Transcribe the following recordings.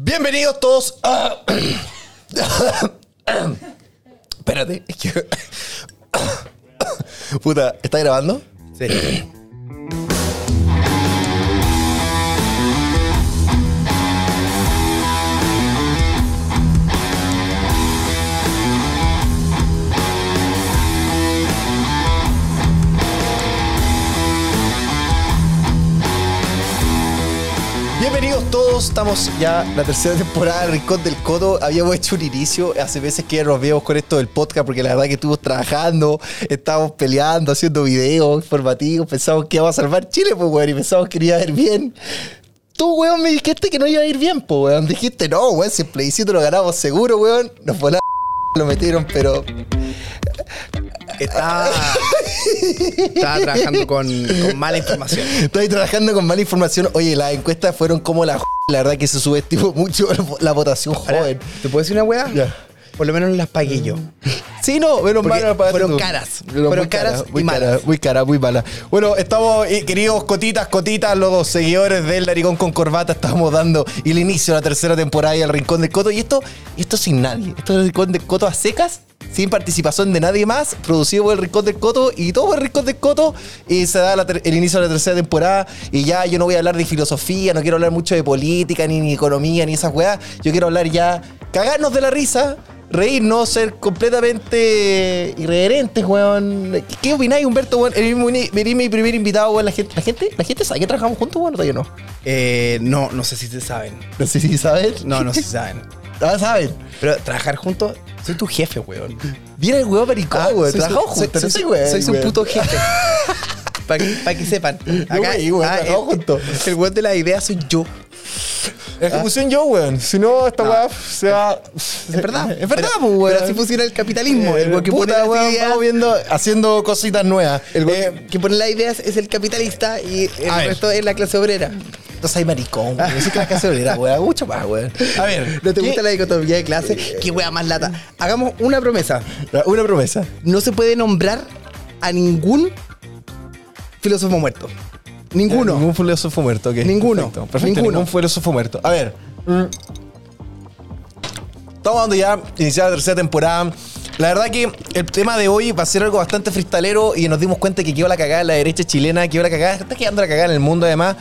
Bienvenidos todos a. Espérate, es que. Puta, ¿está grabando? Sí. Estamos ya la tercera temporada del Rincón del Coto. Habíamos hecho un inicio, hace veces que nos vemos con esto del podcast, porque la verdad que estuvimos trabajando, estábamos peleando, haciendo videos informativos, pensamos que íbamos a salvar Chile, pues, weón, y pensamos que iba a ir bien. Tú, weón, me dijiste que no iba a ir bien, pues, weón. Dijiste, no, weón, si el plebiscito lo ganamos seguro, weón. Nos la lo metieron, pero Estaba, estaba trabajando con, con mala información. Estoy trabajando con mala información. Oye, las encuestas fueron como la La verdad que se subestimó mucho la votación joven. ¿Te puedo decir una weá? Ya. Por lo menos las pagué yo. Sí, no, menos mal. fueron tú. caras. Fueron muy caras y muy malas. muy cara, muy mala. Bueno, estamos, eh, queridos cotitas, cotitas, los seguidores del Laricón con Corbata, estamos dando el inicio de la tercera temporada y al Rincón del Coto. Y esto, esto sin nadie. Esto es el Rincón del Coto a secas, sin participación de nadie más, producido por el Rincón del Coto y todo el Rincón del Coto. Y se da la ter- el inicio de la tercera temporada. Y ya yo no voy a hablar de filosofía, no quiero hablar mucho de política, ni, ni economía, ni esas weas. Yo quiero hablar ya, cagarnos de la risa reírnos, ser completamente irreverentes, weón. ¿Qué, qué opináis, Humberto, weón? Eres mi, eres mi primer invitado, weón. La gente, la gente, la gente sabe que trabajamos juntos, weón, todavía no. Eh, no, no sé si se saben. No sé si saben. No, no sé si saben. Ah, saben. Pero trabajar juntos, soy tu jefe, weón. Viene el weón maricón, Ah, weón. soy Trabajamos soy- juntos, no soy- soy. Soy su weón. puto jefe. Para que, pa' que sepan. güey, güey, ah, el, juntos. el weón de la idea soy yo. Ejecución yo, weón. Si no, esta No. weá se va. Es verdad. Es verdad, Pero- pues, weón. Pero así funciona el capitalismo. El weón que pone Puta, las weón, ideas. Vamos viendo, haciendo cositas nuevas. El weón Eh, que pone las ideas es el capitalista y el ver. resto es la clase obrera. Entonces hay maricón, weón. Yo sé que la casa obrera, weón. Mucho más, weón. A ver. ¿No te ¿qué- gusta la dicotomía de clase? Qué wea más lata. Hagamos una promesa. Una promesa. No se puede nombrar a ningún filósofo muerto. Ninguno. Ningún filósofo muerto, ok. Ninguno. Perfecto, perfecto, Ninguno. ningún filósofo muerto. A ver. mm, Estamos dando ya iniciada la tercera temporada. La verdad que el tema de hoy va a ser algo bastante fristalero y nos dimos cuenta que quedó la cagada en la derecha chilena, quedó la cagada, está quedando la cagada en el mundo además.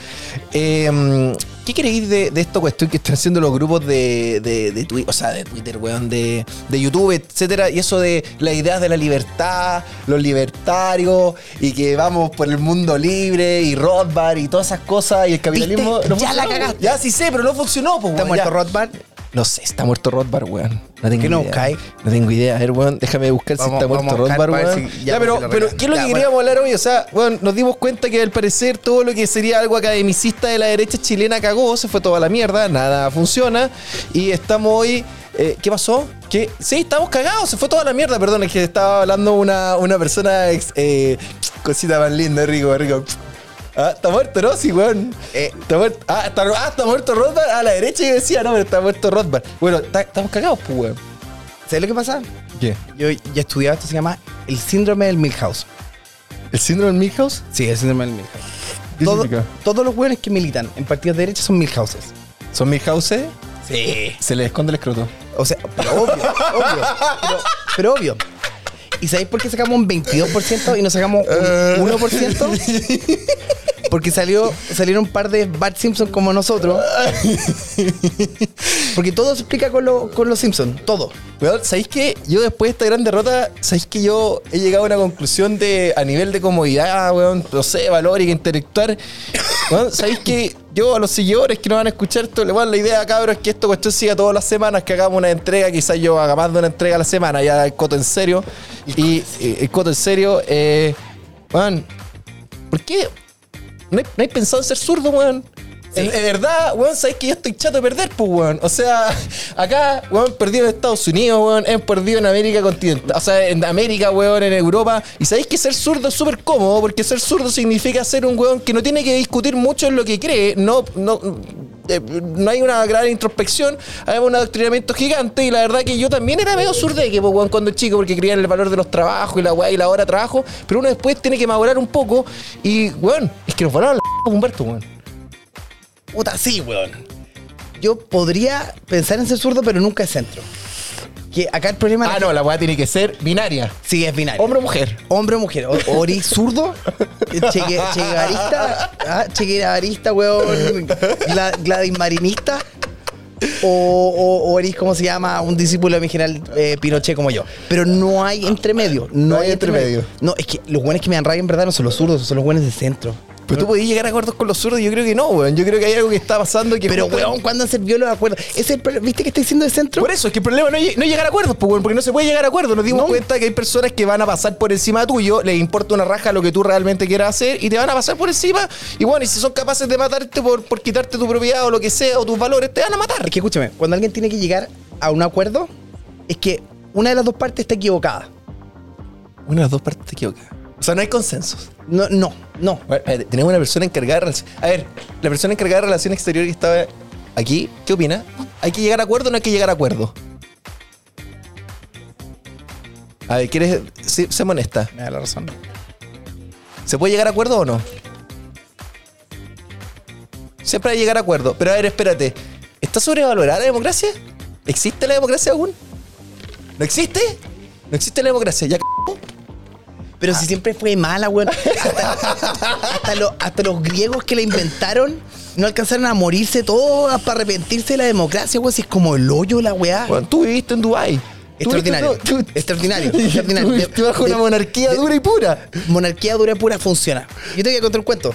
Eh, ¿Qué queréis de, de esta cuestión que están haciendo los grupos de, de, de Twitter, o sea, de Twitter, weón, de, de YouTube, etcétera? Y eso de las ideas de la libertad, los libertarios, y que vamos por el mundo libre, y Rothbard, y todas esas cosas, y el capitalismo. ¿Viste? no Ya la cagaste. Ya sí sé, pero no funcionó, pues, ¿Está weón, muerto ya. Rothbard? No sé, está muerto Rothbard, weón. No tengo ¿Qué no idea. No tengo idea. A ver, weón, déjame buscar si está muerto Rothbard, weón. si Ya, ya pero, pero. ¿qué es lo Ya, que bueno. queríamos hablar hoy? O sea, weón, nos dimos cuenta que al parecer todo lo que sería algo academicista de la derecha chilena cagó, se fue toda la mierda, nada funciona. Y estamos hoy. eh, ¿Qué pasó? Que sí, estamos cagados, se fue toda la mierda. Perdón, es que estaba hablando una, una persona. ex- eh, cosita más linda, rico, rico. Ah, está muerto, ¿no? Sí, weón. Eh, está muerto. Ah, está, ah, está muerto Rothbard. A la derecha yo decía, no, pero está muerto Rothbard. Bueno, está- estamos cagados, pues, weón. ¿Sabes lo que pasa? ¿Qué? Yo ya estudiaba esto, se llama el síndrome del Milhouse. ¿El síndrome del Milhouse? Sí, el síndrome del Milhouse. ¿Qué Todo- significa? todos los hueones que militan en partidos de derecha son Milhouses. ¿Son Milhouses? Sí. Se le esconde el escroto. O sea, pero obvio, obvio. Pero, pero obvio. ¿Y sabéis por qué sacamos un 22% y no sacamos Eh. un 1%? Porque salió, salieron un par de Bart Simpson como nosotros. Porque todo se explica con, lo- con los Simpsons. Todo. ¿sabéis que yo después de esta gran derrota, ¿sabéis que yo he llegado a una conclusión de, a nivel de comodidad, weón, no sé, valórica, intelectual? Weón, ¿sabéis que yo a los seguidores que nos van a escuchar esto, weón, la idea, cabrón, es que esto cuestión siga todas las semanas, que hagamos una entrega, quizás yo haga más de una entrega a la semana, ya el coto en serio. Y eh, el coto en serio, eh, weón, ¿por qué no hay, no hay pensado en ser zurdo, weón? En, en verdad, weón, sabéis que yo estoy chato de perder, pues, weón. O sea, acá, weón, perdido en Estados Unidos, weón, hemos perdido en América continental. O sea, en América, weón, en Europa. Y sabéis que ser zurdo es súper cómodo, porque ser zurdo significa ser un weón que no tiene que discutir mucho en lo que cree. No, no, eh, no hay una gran introspección, hay un adoctrinamiento gigante. Y la verdad que yo también era medio zurdeque, pues, weón, cuando chico, porque creía en el valor de los trabajos y la weá y la hora de trabajo. Pero uno después tiene que madurar un poco. Y, weón, es que nos volaron la Humberto, weón. Puta, sí, weón. yo podría pensar en ser zurdo, pero nunca es centro. Que acá el problema Ah, no, la weá tiene que ser binaria. Sí, es binario. Hombre o mujer. Hombre o mujer. O, o eres zurdo, cheque, cheguevarista, ah, cheguevarista, weón, gla- Gladys Marinista. O, o, o eres, ¿cómo se llama? Un discípulo de mi general eh, Pinochet como yo. Pero no hay entremedio. No, No hay hay entremedio. entremedio. No, es que los buenos que me dan rabia en verdad no son los zurdos, son los buenos de centro. Pero tú podías llegar a acuerdos con los zurdos. Yo creo que no, weón. Yo creo que hay algo que está pasando que. Pero, weón, ¿cuándo han servido los acuerdos? Ese es el. ¿Viste que está diciendo de centro? Por eso, es que el problema no es no llegar a acuerdos, pues, weón, porque no se puede llegar a acuerdos. Nos dimos No. cuenta que hay personas que van a pasar por encima tuyo, les importa una raja lo que tú realmente quieras hacer y te van a pasar por encima. Y bueno, y si son capaces de matarte por, por quitarte tu propiedad o lo que sea, o tus valores, te van a matar. Es que escúchame, cuando alguien tiene que llegar a un acuerdo, es que una de las dos partes está equivocada. Una de las dos partes te equivocas. O sea, no hay consensos. No, no, no. Espérate, tenemos una persona encargada de relaciones. A ver, la persona encargada de relaciones exteriores que estaba aquí, ¿qué opina? ¿Hay que llegar a acuerdo o no hay que llegar a acuerdo? A ver, ¿quieres sí, sé honesta? Me da la razón. ¿Se puede llegar a acuerdo o no? Siempre hay que llegar a acuerdo. Pero a ver, espérate. ¿Está sobrevalorada la democracia? ¿Existe la democracia aún? ¿No existe? ¿No existe la democracia? ¿Ya? Pero si siempre fue mala, weón. Hasta, hasta lo- hasta los griegos que la inventaron no alcanzaron a morirse todos para arrepentirse de la democracia, weón. Si es como el hoyo la weá. Bueno, tú viviste en Dubái. Tú Extraordinario. tú- Extraordinario. tú extraordinario. bajo De- una monarquía de- dura y pura. Monarquía dura y pura funciona. Yo te voy a contar un cuento.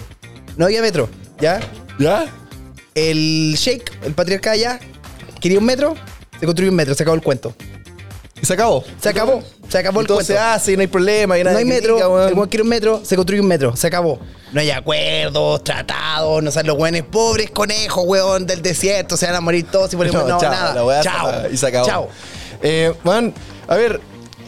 No había metro, ¿ya? ¿Ya? El sheik, el patriarca allá, quería un metro, se construyó un metro, se acabó el cuento. Y se acabó. Se acabó, se acabó el todo cuento. se hace y no hay problema. No hay metro, weón. el quiere un metro, se construye un metro, se acabó. No hay acuerdos, tratados, no saben los weones pobres conejos, weón, del desierto, se van a morir todos y ponemos no, chao, nada. chao. y se acabó. Chao. Eh, bueno, a ver,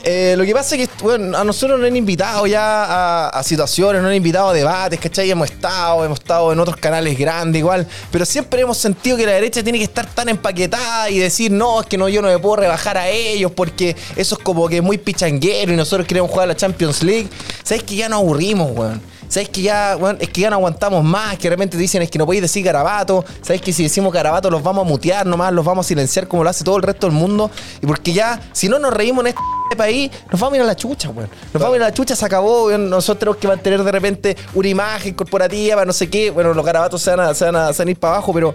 eh, lo que pasa es que bueno, a nosotros nos han invitado ya a, situaciones, nos han invitado a debates, ¿cachai? Hemos estado, hemos estado en otros canales grandes igual, pero siempre hemos sentido que la derecha tiene que estar tan empaquetada y decir, no, es que no, yo no me puedo rebajar a ellos porque eso es como que es muy pichanguero y nosotros queremos jugar a la Champions League. ¿Sabes que ya nos aburrimos, weón? ¿Sabes que ya, weón, es que ya no aguantamos más? Que de repente dicen es que no podéis decir garabato. ¿Sabes que si decimos garabato los vamos a mutear nomás, los vamos a silenciar como lo hace todo el resto del mundo? Y porque ya, si no nos reímos en este país, nos vamos a ir a la chucha, weón. Nos vamos a ir a la chucha, se acabó, weón. Nosotros tenemos que mantener de repente una imagen corporativa, no sé qué. Bueno, los garabatos se van a, se van se van a ir para abajo, pero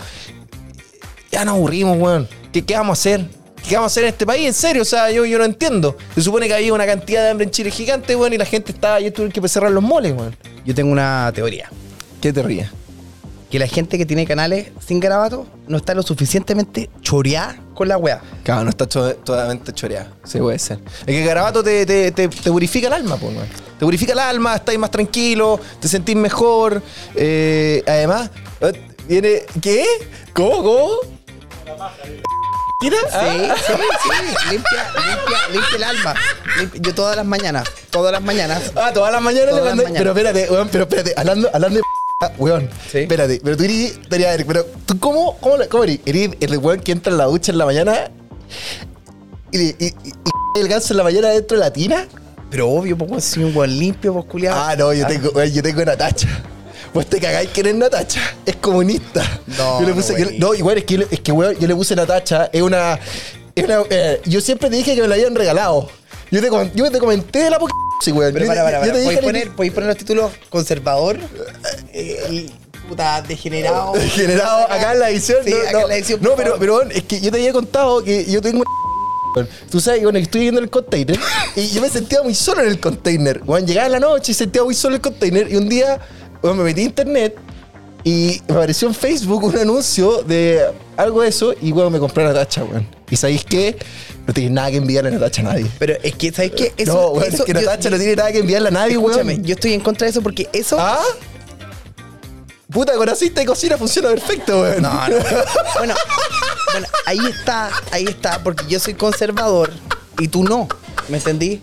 ya nos aburrimos, weón. ¿Qué, qué vamos a hacer? ¿Qué vamos a hacer en este país? En serio, o sea, yo, yo no entiendo. Se supone que había una cantidad de hambre en Chile gigante, weón, y la gente estaba, yo tuve que cerrar los moles, weón. Yo tengo una teoría. ¿Qué te ríes? Que la gente que tiene canales sin garabato no está lo suficientemente choreada con la weá. Claro, no está cho- totalmente choreado. Sí, puede ser. Es que Garabato te, te, te, te purifica el alma, pues, weón. Te purifica el alma, estás más tranquilo, te sentís mejor. Eh, además, eh, viene. ¿Qué? ¿Cómo? ¿Cómo? ¿Tira? Sí, Ah. sí, sí. Limpia, limpia, limpia el alma. Limpia- Yo todas las mañanas, todas las mañanas. Ah, todas las mañanas Todas le mandé- mañanas. Pero espérate, weón, pero espérate, hablando, hablando de ah, weón. Sí. Espérate, pero tú eres, ver, pero tú cómo, cómo, cómo eres? ¿Eres el weón que entra en la ducha en la mañana y, y, y- y el ganso en la mañana dentro de la tina? Pero obvio, pues si un buen limpio, pues culiado. Ah, no, yo tengo, weón, yo tengo Natacha. Vos te cagáis que eres Natacha. Es comunista. No, yo le no, puse, yo- güey. no, igual es que, es que weón, yo le puse Natacha. Es una. Es una eh, yo siempre te dije que me la habían regalado. Yo te, yo te comenté de la poca. Sí, weón. Pero Yo para, para, para. ¿Podéis poner, podéis poner los títulos conservador, eh, puta degenerado. generado acá en la edición. Sí, no, acá no, en la edición. No, pero, pero es que yo te había contado que yo tengo. Tú sabes, bueno, estoy viendo el container y yo me sentía muy solo en el container. Bueno, llegaba en la noche y sentía muy solo en el container y un día bueno, me metí a internet y me apareció en Facebook un anuncio de algo de eso y bueno, me compré una tacha, weón. Y sabéis qué? No tienes nada que enviarle a Natacha a nadie. Pero es que, ¿sabes qué? Eso, no, weón, es que Natacha no tiene nada que enviarle a nadie, Escúchame, weón. yo estoy en contra de eso porque eso. ¿Ah? Puta, con aceite de cocina funciona perfecto, weón. No, no. Bueno, bueno, ahí está, ahí está, porque yo soy conservador y tú no. ¿Me entendí?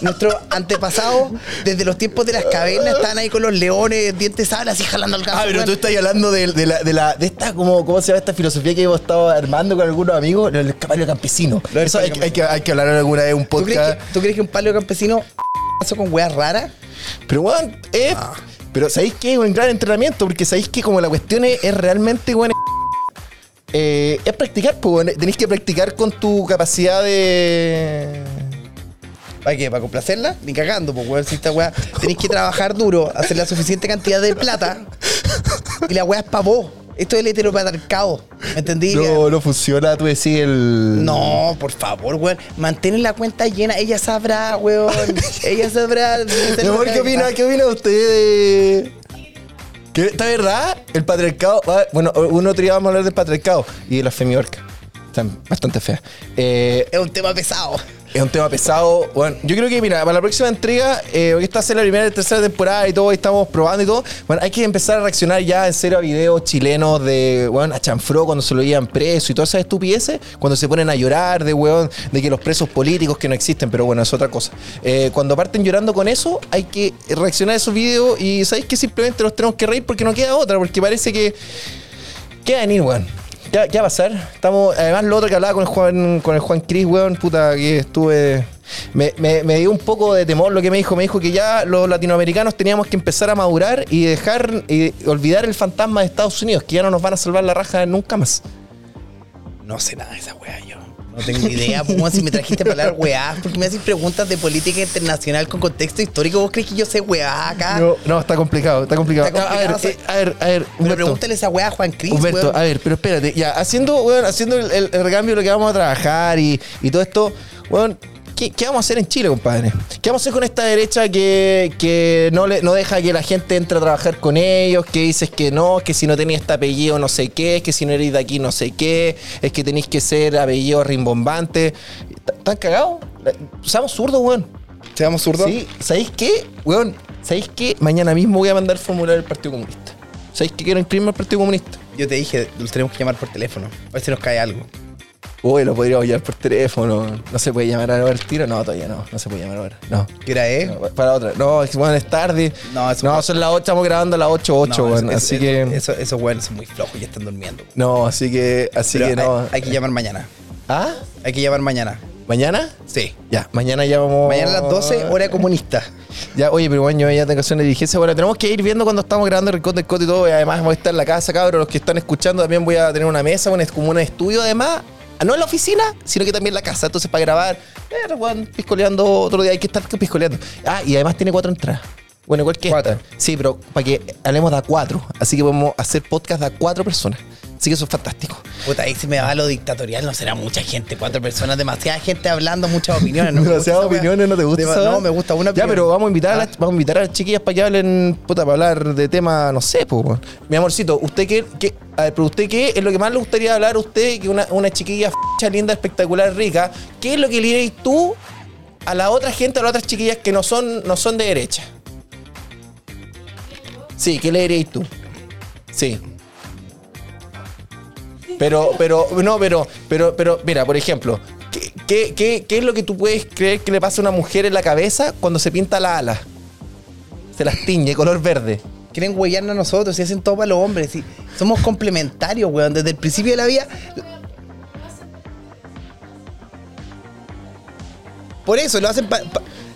Nuestros antepasados, desde los tiempos de las cavernas, estaban ahí con los leones, dientes sables, así jalando al ganso. Ah, pero tú estás hablando de, de la, de la de esta como cómo se llama esta filosofía que hemos estado armando con algunos amigos, lo del palio campesino. Eso hay, que, hay que hablar alguna vez en un ¿Tú crees, podcast. que, ¿Tú crees que un palio campesino pasó con weas raras? Pero weón, es Ah. pero sabéis que es un gran entrenamiento porque sabéis que como la cuestión es, es realmente weón, eh, es practicar, pues. Tenés que practicar con tu capacidad de. ¿Para qué? ¿Para complacerla? Ni cagando, pues, weón. Si esta weá tenéis que trabajar duro, hacer la suficiente cantidad de plata. Y la weá es para vos. Esto es el heteropatriarcado. ¿Me entendí? No, no funciona, tú decís el. No, por favor, weón. Mantén la cuenta llena. Ella sabrá, weón. Ella sabrá. Mi amor, ¿qué opina, ¿qué opina usted? ¿Qué, ¿Está verdad? El patriarcado. Bueno, uno otro día vamos a hablar del patriarcado y de las femiorcas. Están bastante feas. Eh, Es un tema pesado. Es un tema pesado. Bueno, yo creo que, mira, para la próxima entrega, eh, hoy está haciendo la primera y tercera temporada y todo, y estamos probando y todo. Bueno, hay que empezar a reaccionar ya en serio a videos chilenos de, bueno, a chanfró cuando se lo llevan preso y todas esas estupideces, cuando se ponen a llorar de, weón, de que los presos políticos que no existen, pero bueno, es otra cosa. Eh, cuando parten llorando con eso, hay que reaccionar a esos videos y sabéis que simplemente los tenemos que reír porque no queda otra, porque parece que. ¿Qué va a venir, weón? ¿Qué, qué va a pasar? Estamos, además, lo otro que hablaba con el Juan, con el Juan Cris, weón, puta, que estuve. Me, me- me dio un poco de temor lo que me dijo. Me dijo que ya los latinoamericanos teníamos que empezar a madurar y dejar y olvidar el fantasma de Estados Unidos, que ya no nos van a salvar la raja nunca más. No sé nada de esa weá, yo. No tengo idea, pues, si me trajiste para hablar weá, porque me haces preguntas de política internacional con contexto histórico. ¿Vos crees que yo sé weá acá? No, no, está complicado, está complicado. Está a ver, eh, a ver, a ver, Pero Humberto. pregúntale esa weá a Juan Cris, Humberto, weón. a ver, pero espérate, ya, haciendo, weón, haciendo el, el- el recambio de lo que vamos a trabajar y, y todo esto, weón, ¿qué, qué vamos a hacer en Chile, compadre? ¿Qué vamos a hacer con esta derecha que, que no, le, no deja que la gente entre a trabajar con ellos, que dices que no, que si no tenías este apellido no sé qué, que si no eres de aquí no sé qué, es que tenéis que ser apellido rimbombante? ¿Están cagados? Seamos zurdos, weón. ¿Seamos zurdos? Sí, ¿sabéis qué? Weón, ¿sabéis qué? Mañana mismo voy a mandar formulario al Partido Comunista. ¿Sabéis que quiero inscribirme al Partido Comunista? Yo te dije, los tenemos que llamar por teléfono. A ver si nos cae algo. Uy, lo podríamos llamar por teléfono. No se puede llamar ahora el tiro. No, todavía no. No se puede llamar ahora. No. ¿Qué hora es? No, para otra. No, es bueno, es tarde. No, eso- no son las 8, estamos grabando a las 8, 8, No, eso- Así eso- que. Eso, esos weones son muy flojos y están durmiendo. No, así que. Así Pero que no. hay, hay que llamar mañana. ¿Ah? Hay que llamar mañana. ¿Mañana? Sí. Ya, mañana ya vamos. Mañana a las 12, hora comunista. Ya, oye, pero bueno, yo ya tengo que hacer una diligencia. Bueno, tenemos que ir viendo cuando estamos grabando el Rincón del Coto y todo. Y además voy a estar en la casa, cabros. Los que están escuchando también voy a tener una mesa, bueno, es como un estudio además. No en la oficina, sino que también en la casa. Entonces, para grabar, eh, weón, piscoleando otro día hay que estar piscoleando. Ah, y además tiene cuatro entradas. Bueno, igual que Cuatro. esta. Sí, pero para que hablemos de a cuatro. Así que podemos hacer podcast de a cuatro personas. Así que eso es fantástico. Puta, ahí se me va lo dictatorial, no será mucha gente, cuatro personas, demasiada gente hablando, muchas opiniones. No Demasiadas opiniones, ¿no te gusta? No, me gusta una Ya, pero vamos a invitar, a Ah. las, vamos a invitar a las chiquillas para que hablen, puta, para hablar de temas, no sé, pues. Mi amorcito, ¿usted qué, qué- a ver, pero usted qué es lo que más le gustaría hablar a usted, que una, una chiquilla f***, linda, espectacular, rica? ¿Qué es lo que le diréis tú a la otra gente, a las otras chiquillas que no son, no son de derecha? Sí, ¿qué le diréis tú? Sí. Pero, pero, no, pero, pero, pero, mira, por ejemplo, ¿qué, qué, qué, qué es lo que tú puedes creer que le pasa a una mujer en la cabeza cuando se pinta la ala? Se las tiñe color verde. Quieren huellarnos a nosotros y hacen todo para los hombres. y somos complementarios, weón. Desde el principio de la vida. Por eso lo hacen para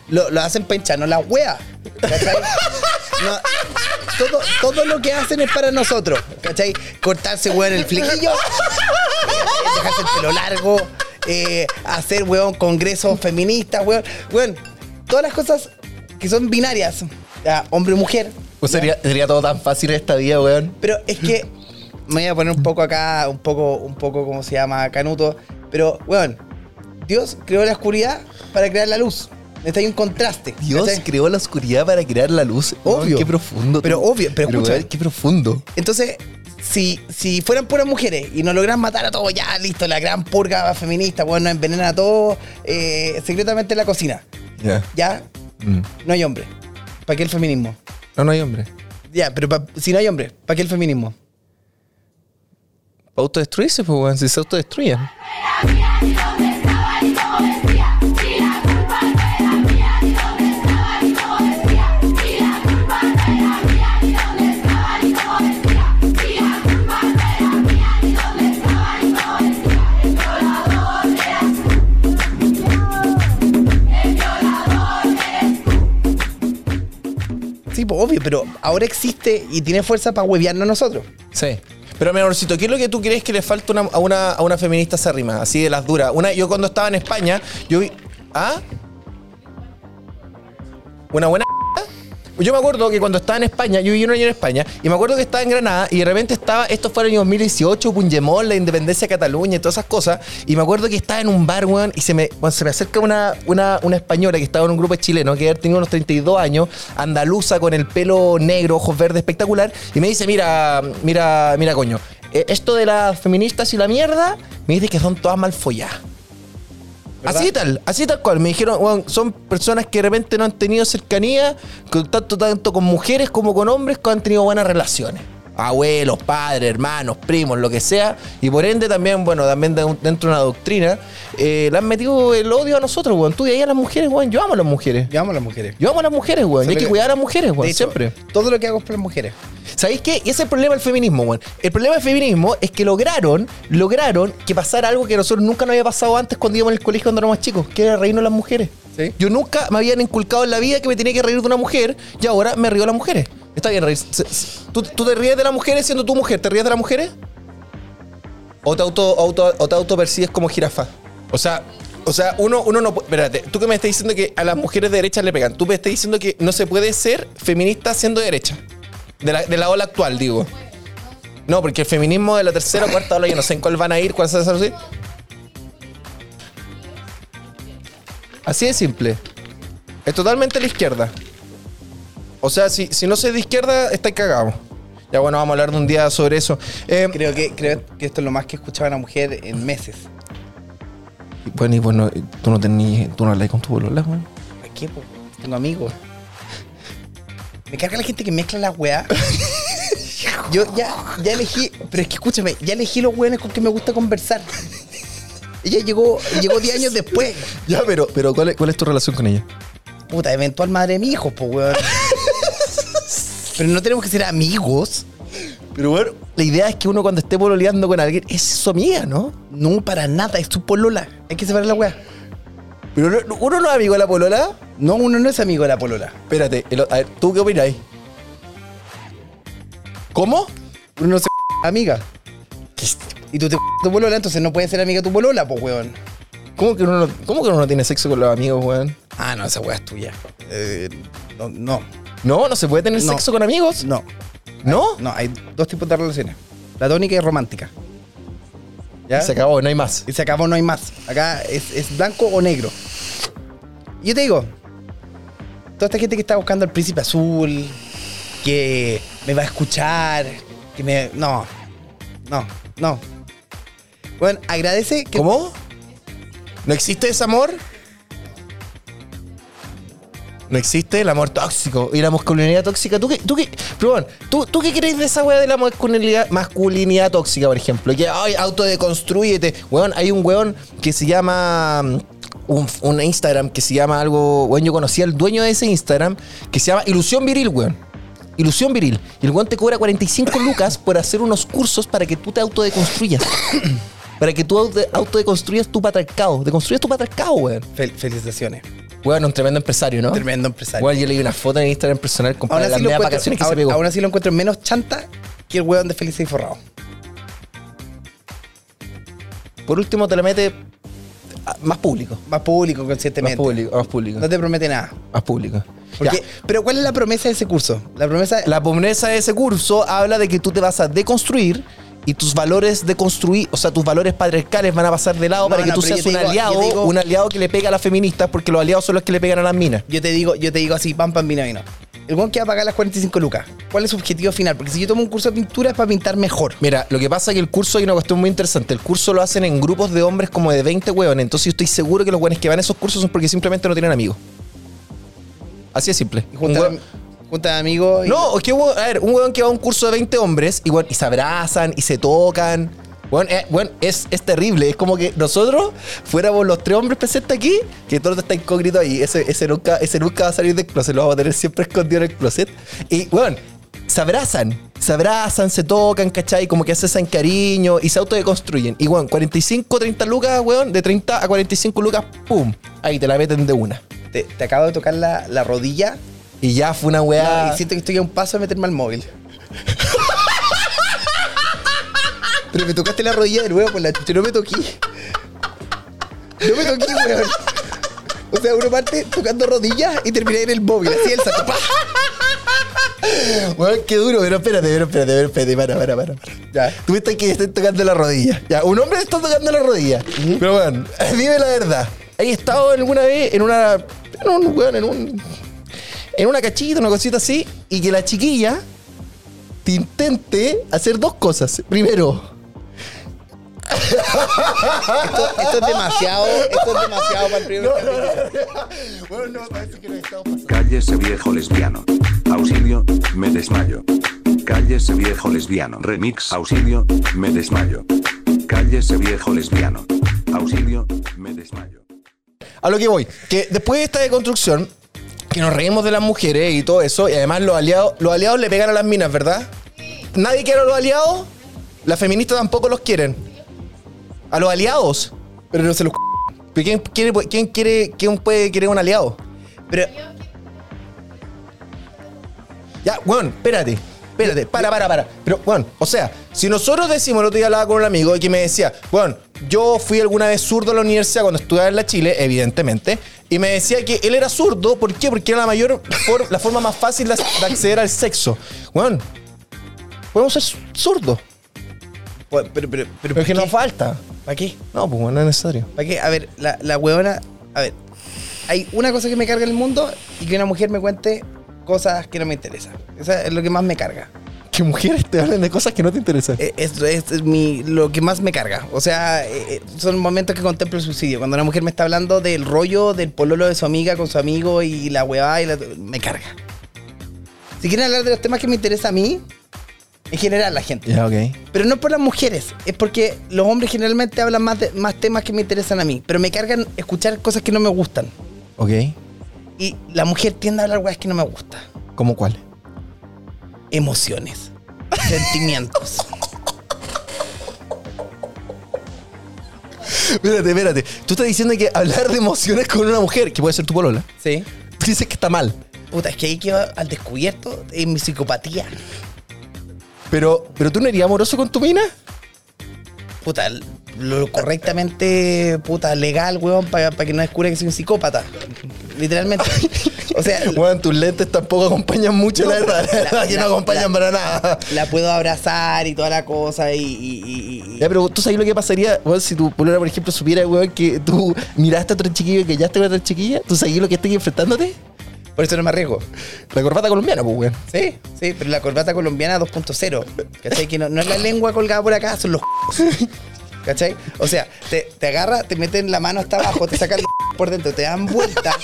lo, lo hacen para hincharnos las weas. todo, todo lo que hacen es para nosotros. ¿Cachai? Cortarse, weón, el flequillo. Dejarse el pelo largo. eh, hacer, weón, congresos feministas, weón. Weón, todas las cosas que son binarias. ya, hombre o mujer. Pues sería, sería todo tan fácil esta vida, weón. Pero es que me voy a poner un poco acá, un poco, un poco, ¿cómo se llama? Canuto. Pero, weón, Dios creó la oscuridad para crear la luz. Está ahí un contraste. Dios ¿cachai? creó la oscuridad para crear la luz. Obvio. Qué profundo. Pero tú. obvio, pero escucha. weón, qué profundo. Entonces, si, si fueran puras mujeres y nos logran matar a todos, ya listo, la gran purga feminista, weón, nos envenenan a todos eh, secretamente en la cocina. Ya. Ya, Mm. no hay hombre. ¿Para qué el feminismo? No, no hay hombre. Ya, pero pa- si no hay hombre, ¿para qué el feminismo? Para autodestruirse, pues, weón. Si se autodestruyen. Pues obvio, pero ahora existe y tiene fuerza para huevearnos nosotros. Sí. Pero, mi ¿qué es lo que tú crees que le falta a, una, a una feminista acérrima? Así de las duras. Una, yo cuando estaba en España, yo vi. ¿Ah? Una buena. Yo me acuerdo que cuando estaba en España, yo viví un año en España, y me acuerdo que estaba en Granada, y de repente estaba, esto fue el año 2018, Puigdemont, la independencia de Cataluña y todas esas cosas, y me acuerdo que estaba en un bar, weón, y se me, se me acerca una, una, una española que estaba en un grupo de chilenos, que tenía unos 32 años, andaluza, con el pelo negro, ojos verdes, espectacular, y me dice, mira, mira, mira, coño, eh, esto de las feministas y la mierda, me dice que son todas mal folladas. Así tal, así tal cual. Me dijeron, son personas que de repente no han tenido cercanía, con- tanto, tanto con mujeres como con hombres, que han tenido buenas relaciones. Abuelos, padres, hermanos, primos, lo que sea. Y por ende también, bueno, también de- dentro de una doctrina, eh, le han metido el odio a nosotros, weón. Tú y ahí a las mujeres, weón. Yo amo a las mujeres. Llevamos a las mujeres. Yo amo a las mujeres, weón. Hay que cuidar a las mujeres, weón. Siempre. Todo lo que hago es por las mujeres. ¿Sabéis qué? Y ese es el problema del feminismo, weón. El problema del feminismo es que lograron, lograron que pasara algo que nosotros nunca nos había pasado antes cuando íbamos al colegio cuando éramos chicos, que era reírnos las mujeres. Sí. Yo nunca me habían inculcado en la vida que me tenía que reír de una mujer y ahora me río de las mujeres. Está bien reír. Se- se- ¿Tú, te ríes de las mujeres siendo tu mujer? ¿Te ríes de las mujeres? ¿O te auto, auto, o te autopercibes como jirafa? O sea, o sea, uno, uno no puede. Espérate, tú que me estás diciendo que a las mujeres de derecha le pegan. Tú me estás diciendo que no se puede ser feminista siendo de derecha. De la, de la ola actual, digo. No, porque el feminismo de la tercera o cuarta ola, yo no sé en cuál van a ir, cuál se va a hacer. Así de simple. Es totalmente la izquierda. O sea, si, si no es de izquierda, está cagado. Ya bueno, vamos a hablar de un día sobre eso. Eh, Creo que, creo que esto es lo más que escuchaba una mujer en meses. bueno, y bueno, tú no tenías, tú no hablas con tu bolola, weón. ¿Para qué, po? Tengo amigos. Me carga la gente que mezcla las weas. Yo ya, ya elegí, pero es que escúchame, ya elegí los weones con que me gusta conversar. Ella llegó, llegó 10 años después. Ya, pero, pero ¿cuál, es, ¿cuál es tu relación con ella? Puta, eventual madre de mi hijo, pues weón. Pero no tenemos que ser amigos. Pero bueno, la idea es que uno cuando esté pololeando con alguien es su amiga, ¿no? No, para nada, es su polola. Hay que separar la wea. Pero no- uno no es amigo de la polola. No, uno no es amigo de la polola. Espérate, el- a ver, ¿tú qué opinas? ¿Cómo? Uno no se amiga. Y tú te tu polola, entonces no puedes ser amiga de tu polola, pues weón. ¿Cómo que, uno no, ¿Cómo que uno no tiene sexo con los amigos, weón? Ah, no, esa wea es tuya. Eh, no, no, No, no se puede tener No. sexo con amigos. no. ¿No? No, hay dos tipos de relaciones. Platónica y romántica. ¿Ya? Se acabó, no hay más. Y se acabó, no hay más. Acá es, es blanco o negro. Y yo te digo, toda esta gente que está buscando al príncipe azul, que me va a escuchar, que me. No, no, no. Bueno, agradece que. ¿Cómo? ¿No existe ese amor? No existe el amor tóxico y la masculinidad tóxica. ¿Tú qué, tú qué, ¿tú, ¿tú qué crees de esa weá de la masculinidad, masculinidad tóxica, por ejemplo? Que, ay, autodeconstrúyete. Weón, hay un weón que se llama. mm, Un, un Instagram que se llama algo. Weón, yo conocí al dueño de ese Instagram que se llama Ilusión Viril, weón. Ilusión Viril. Y el weón te cobra 45 lucas por hacer unos cursos para que tú te autodeconstruyas. para que tú auto- autodeconstruyas tu patriarcado. Deconstruyas tu patriarcado, weón. Fel- felicitaciones. Weón, un tremendo empresario, ¿no? Tremendo empresario. Weón, yo leí una foto en Instagram personal, compadre, las lo encuentro, vacaciones que se pegó. aún así lo encuentro menos chanta que el weón de Feliz y Forrado. Por último, te la mete a- más público. Más público, Más conscientemente. público, más público. No te promete nada. Más público. Porque- pero ¿cuál es la promesa de ese curso? La promesa La promesa de ese curso habla de que tú te vas a deconstruir y tus valores de construir, o sea, tus valores patriarcales van a pasar de lado No, para que no, tú seas un digo- aliado, digo- un aliado que le pega a las feministas, porque los aliados son los que le pegan a las minas. Yo te digo, yo te digo así, pam, pam, vino, vino. El weón que va a pagar las 45 lucas. ¿Cuál es su objetivo final? Porque si yo tomo un curso de pintura es para pintar mejor. Mira, lo que pasa es que el curso hay una cuestión muy interesante. El curso lo hacen en grupos de hombres como de 20 hueones. Entonces yo estoy seguro que los hueones que van a esos cursos son porque simplemente no tienen amigos. Así es simple. Y junta, de amigos. y- No, es que, a ver, un hueón que va a un curso de 20 hombres y, hueón, y se abrazan y se tocan. Bueno, es, es terrible. Es como que nosotros fuéramos los tres hombres presentes aquí, que todo está incógnito ahí. Ese, ese, nunca, ese nunca va a salir del closet, lo vamos a tener siempre escondido en el closet. Y, bueno, se abrazan, se abrazan, se tocan, ¿cachai? Como que hacen cariño y se autodeconstruyen. Y, bueno, 45, 30 lucas, weón, de 30 a 45 lucas, ¡pum! Ahí te la meten de una. Te, te acabo de tocar la, la rodilla Y ya fue una weá. y siento que estoy a un paso de meterme al móvil. Pero me tocaste la rodilla de nuevo por la chucha, no me toqué. No me toqué, weón. O sea, uno parte tocando rodillas y terminé en el móvil, así el saco. Weón, qué duro, pero espérate, pero espérate, pero espérate, para, para, para. Ya. Tú estás que estás tocando la rodilla. Ya, un hombre está tocando la rodilla. Pero bueno, dime la verdad. ¿Has estado alguna vez en una. En un, weón, en un. En una cachita, una cosita así, y que la chiquilla te intente hacer dos cosas. Primero, Esto, esto es demasiado, esto es demasiado para el primer capítulo. bueno, no, parece que nos estamos pasando. Cállese viejo lesbiano. Auxilio, me desmayo. Cállese viejo lesbiano. Remix. Auxilio, me desmayo. Cállese viejo lesbiano. Auxilio, me desmayo. A lo que voy, que después de esta deconstrucción, que nos reímos de las mujeres y todo eso, y además los aliados, los aliados le pegan a las minas, ¿verdad? Nadie quiere a los aliados, las feministas tampoco los quieren. A los aliados, pero no se los ¿Pero ¿Quién quiere, quién quiere, quién puede querer un aliado? Pero Ya, weón, espérate. Espérate, para, para, para. Pero, weón, o sea, si nosotros decimos, el otro día hablaba con un amigo y que me decía, weón, yo fui alguna vez zurdo a la universidad cuando estudiaba en la Chile, evidentemente, y me decía que él era zurdo, ¿por qué? Porque era la mayor, la forma más fácil de, de acceder al sexo. Weón, podemos ser zurdos, Pero, pero, pero, pero es que ¿para nos falta. ¿Para qué? No, pues bueno, no es necesario. ¿Para qué? A ver, la, la huevona. A ver, hay una cosa que me carga en el mundo y que una mujer me cuente cosas que no me interesan. Eso es lo que más me carga. Que mujeres te hablen de cosas que no te interesan. Eh, Es, es- es mi, lo que más me carga. O sea, eh, eh, son momentos que contemplo el suicidio. Cuando una mujer me está hablando del rollo del pololo de su amiga con su amigo y la huevada y la, me carga. Si quieren hablar de los temas que me interesan a mí, en general la gente. Ya, ok. Pero no por las mujeres, es porque los hombres generalmente hablan más, de- más temas que me interesan a mí. Pero me cargan escuchar cosas que no me gustan. Ok. Y la mujer tiende a hablar weas que no me gustan. ¿Cómo cuál? Emociones, sentimientos. Espérate, espérate. Tú estás diciendo que hablar de emociones con una mujer, que puede ser tu polola, ¿Sí? tú dices que está mal. Puta, es que ahí quedo al descubierto en mi psicopatía. Pero, pero tú no eres amoroso con tu mina. Puta, lo correctamente, puta, legal, weón, para que no descubra que soy un psicópata. Literalmente. O sea, Bueno, tus lentes tampoco acompañan mucho, la verdad. La la- verdad que no acompañan la- para nada. la puedo abrazar y toda la cosa y... y- y- y- Ya, pero tú sabes lo que pasaría, weón, si tu polola, por ejemplo, supiera, weón, que tú miraste a otro chiquillo y que ya te a otra chiquilla, ¿tú sabes lo que estás enfrentándote? Por eso no me arriesgo. La corbata colombiana, pues, weón. Sí, sí, pero la corbata colombiana 2.0. ¿Cachai? Que no, no es la lengua colgada por acá, son los ¿Cachai? O sea, te, te agarra, te meten la mano hasta abajo, te sacan los por dentro, te dan vuelta,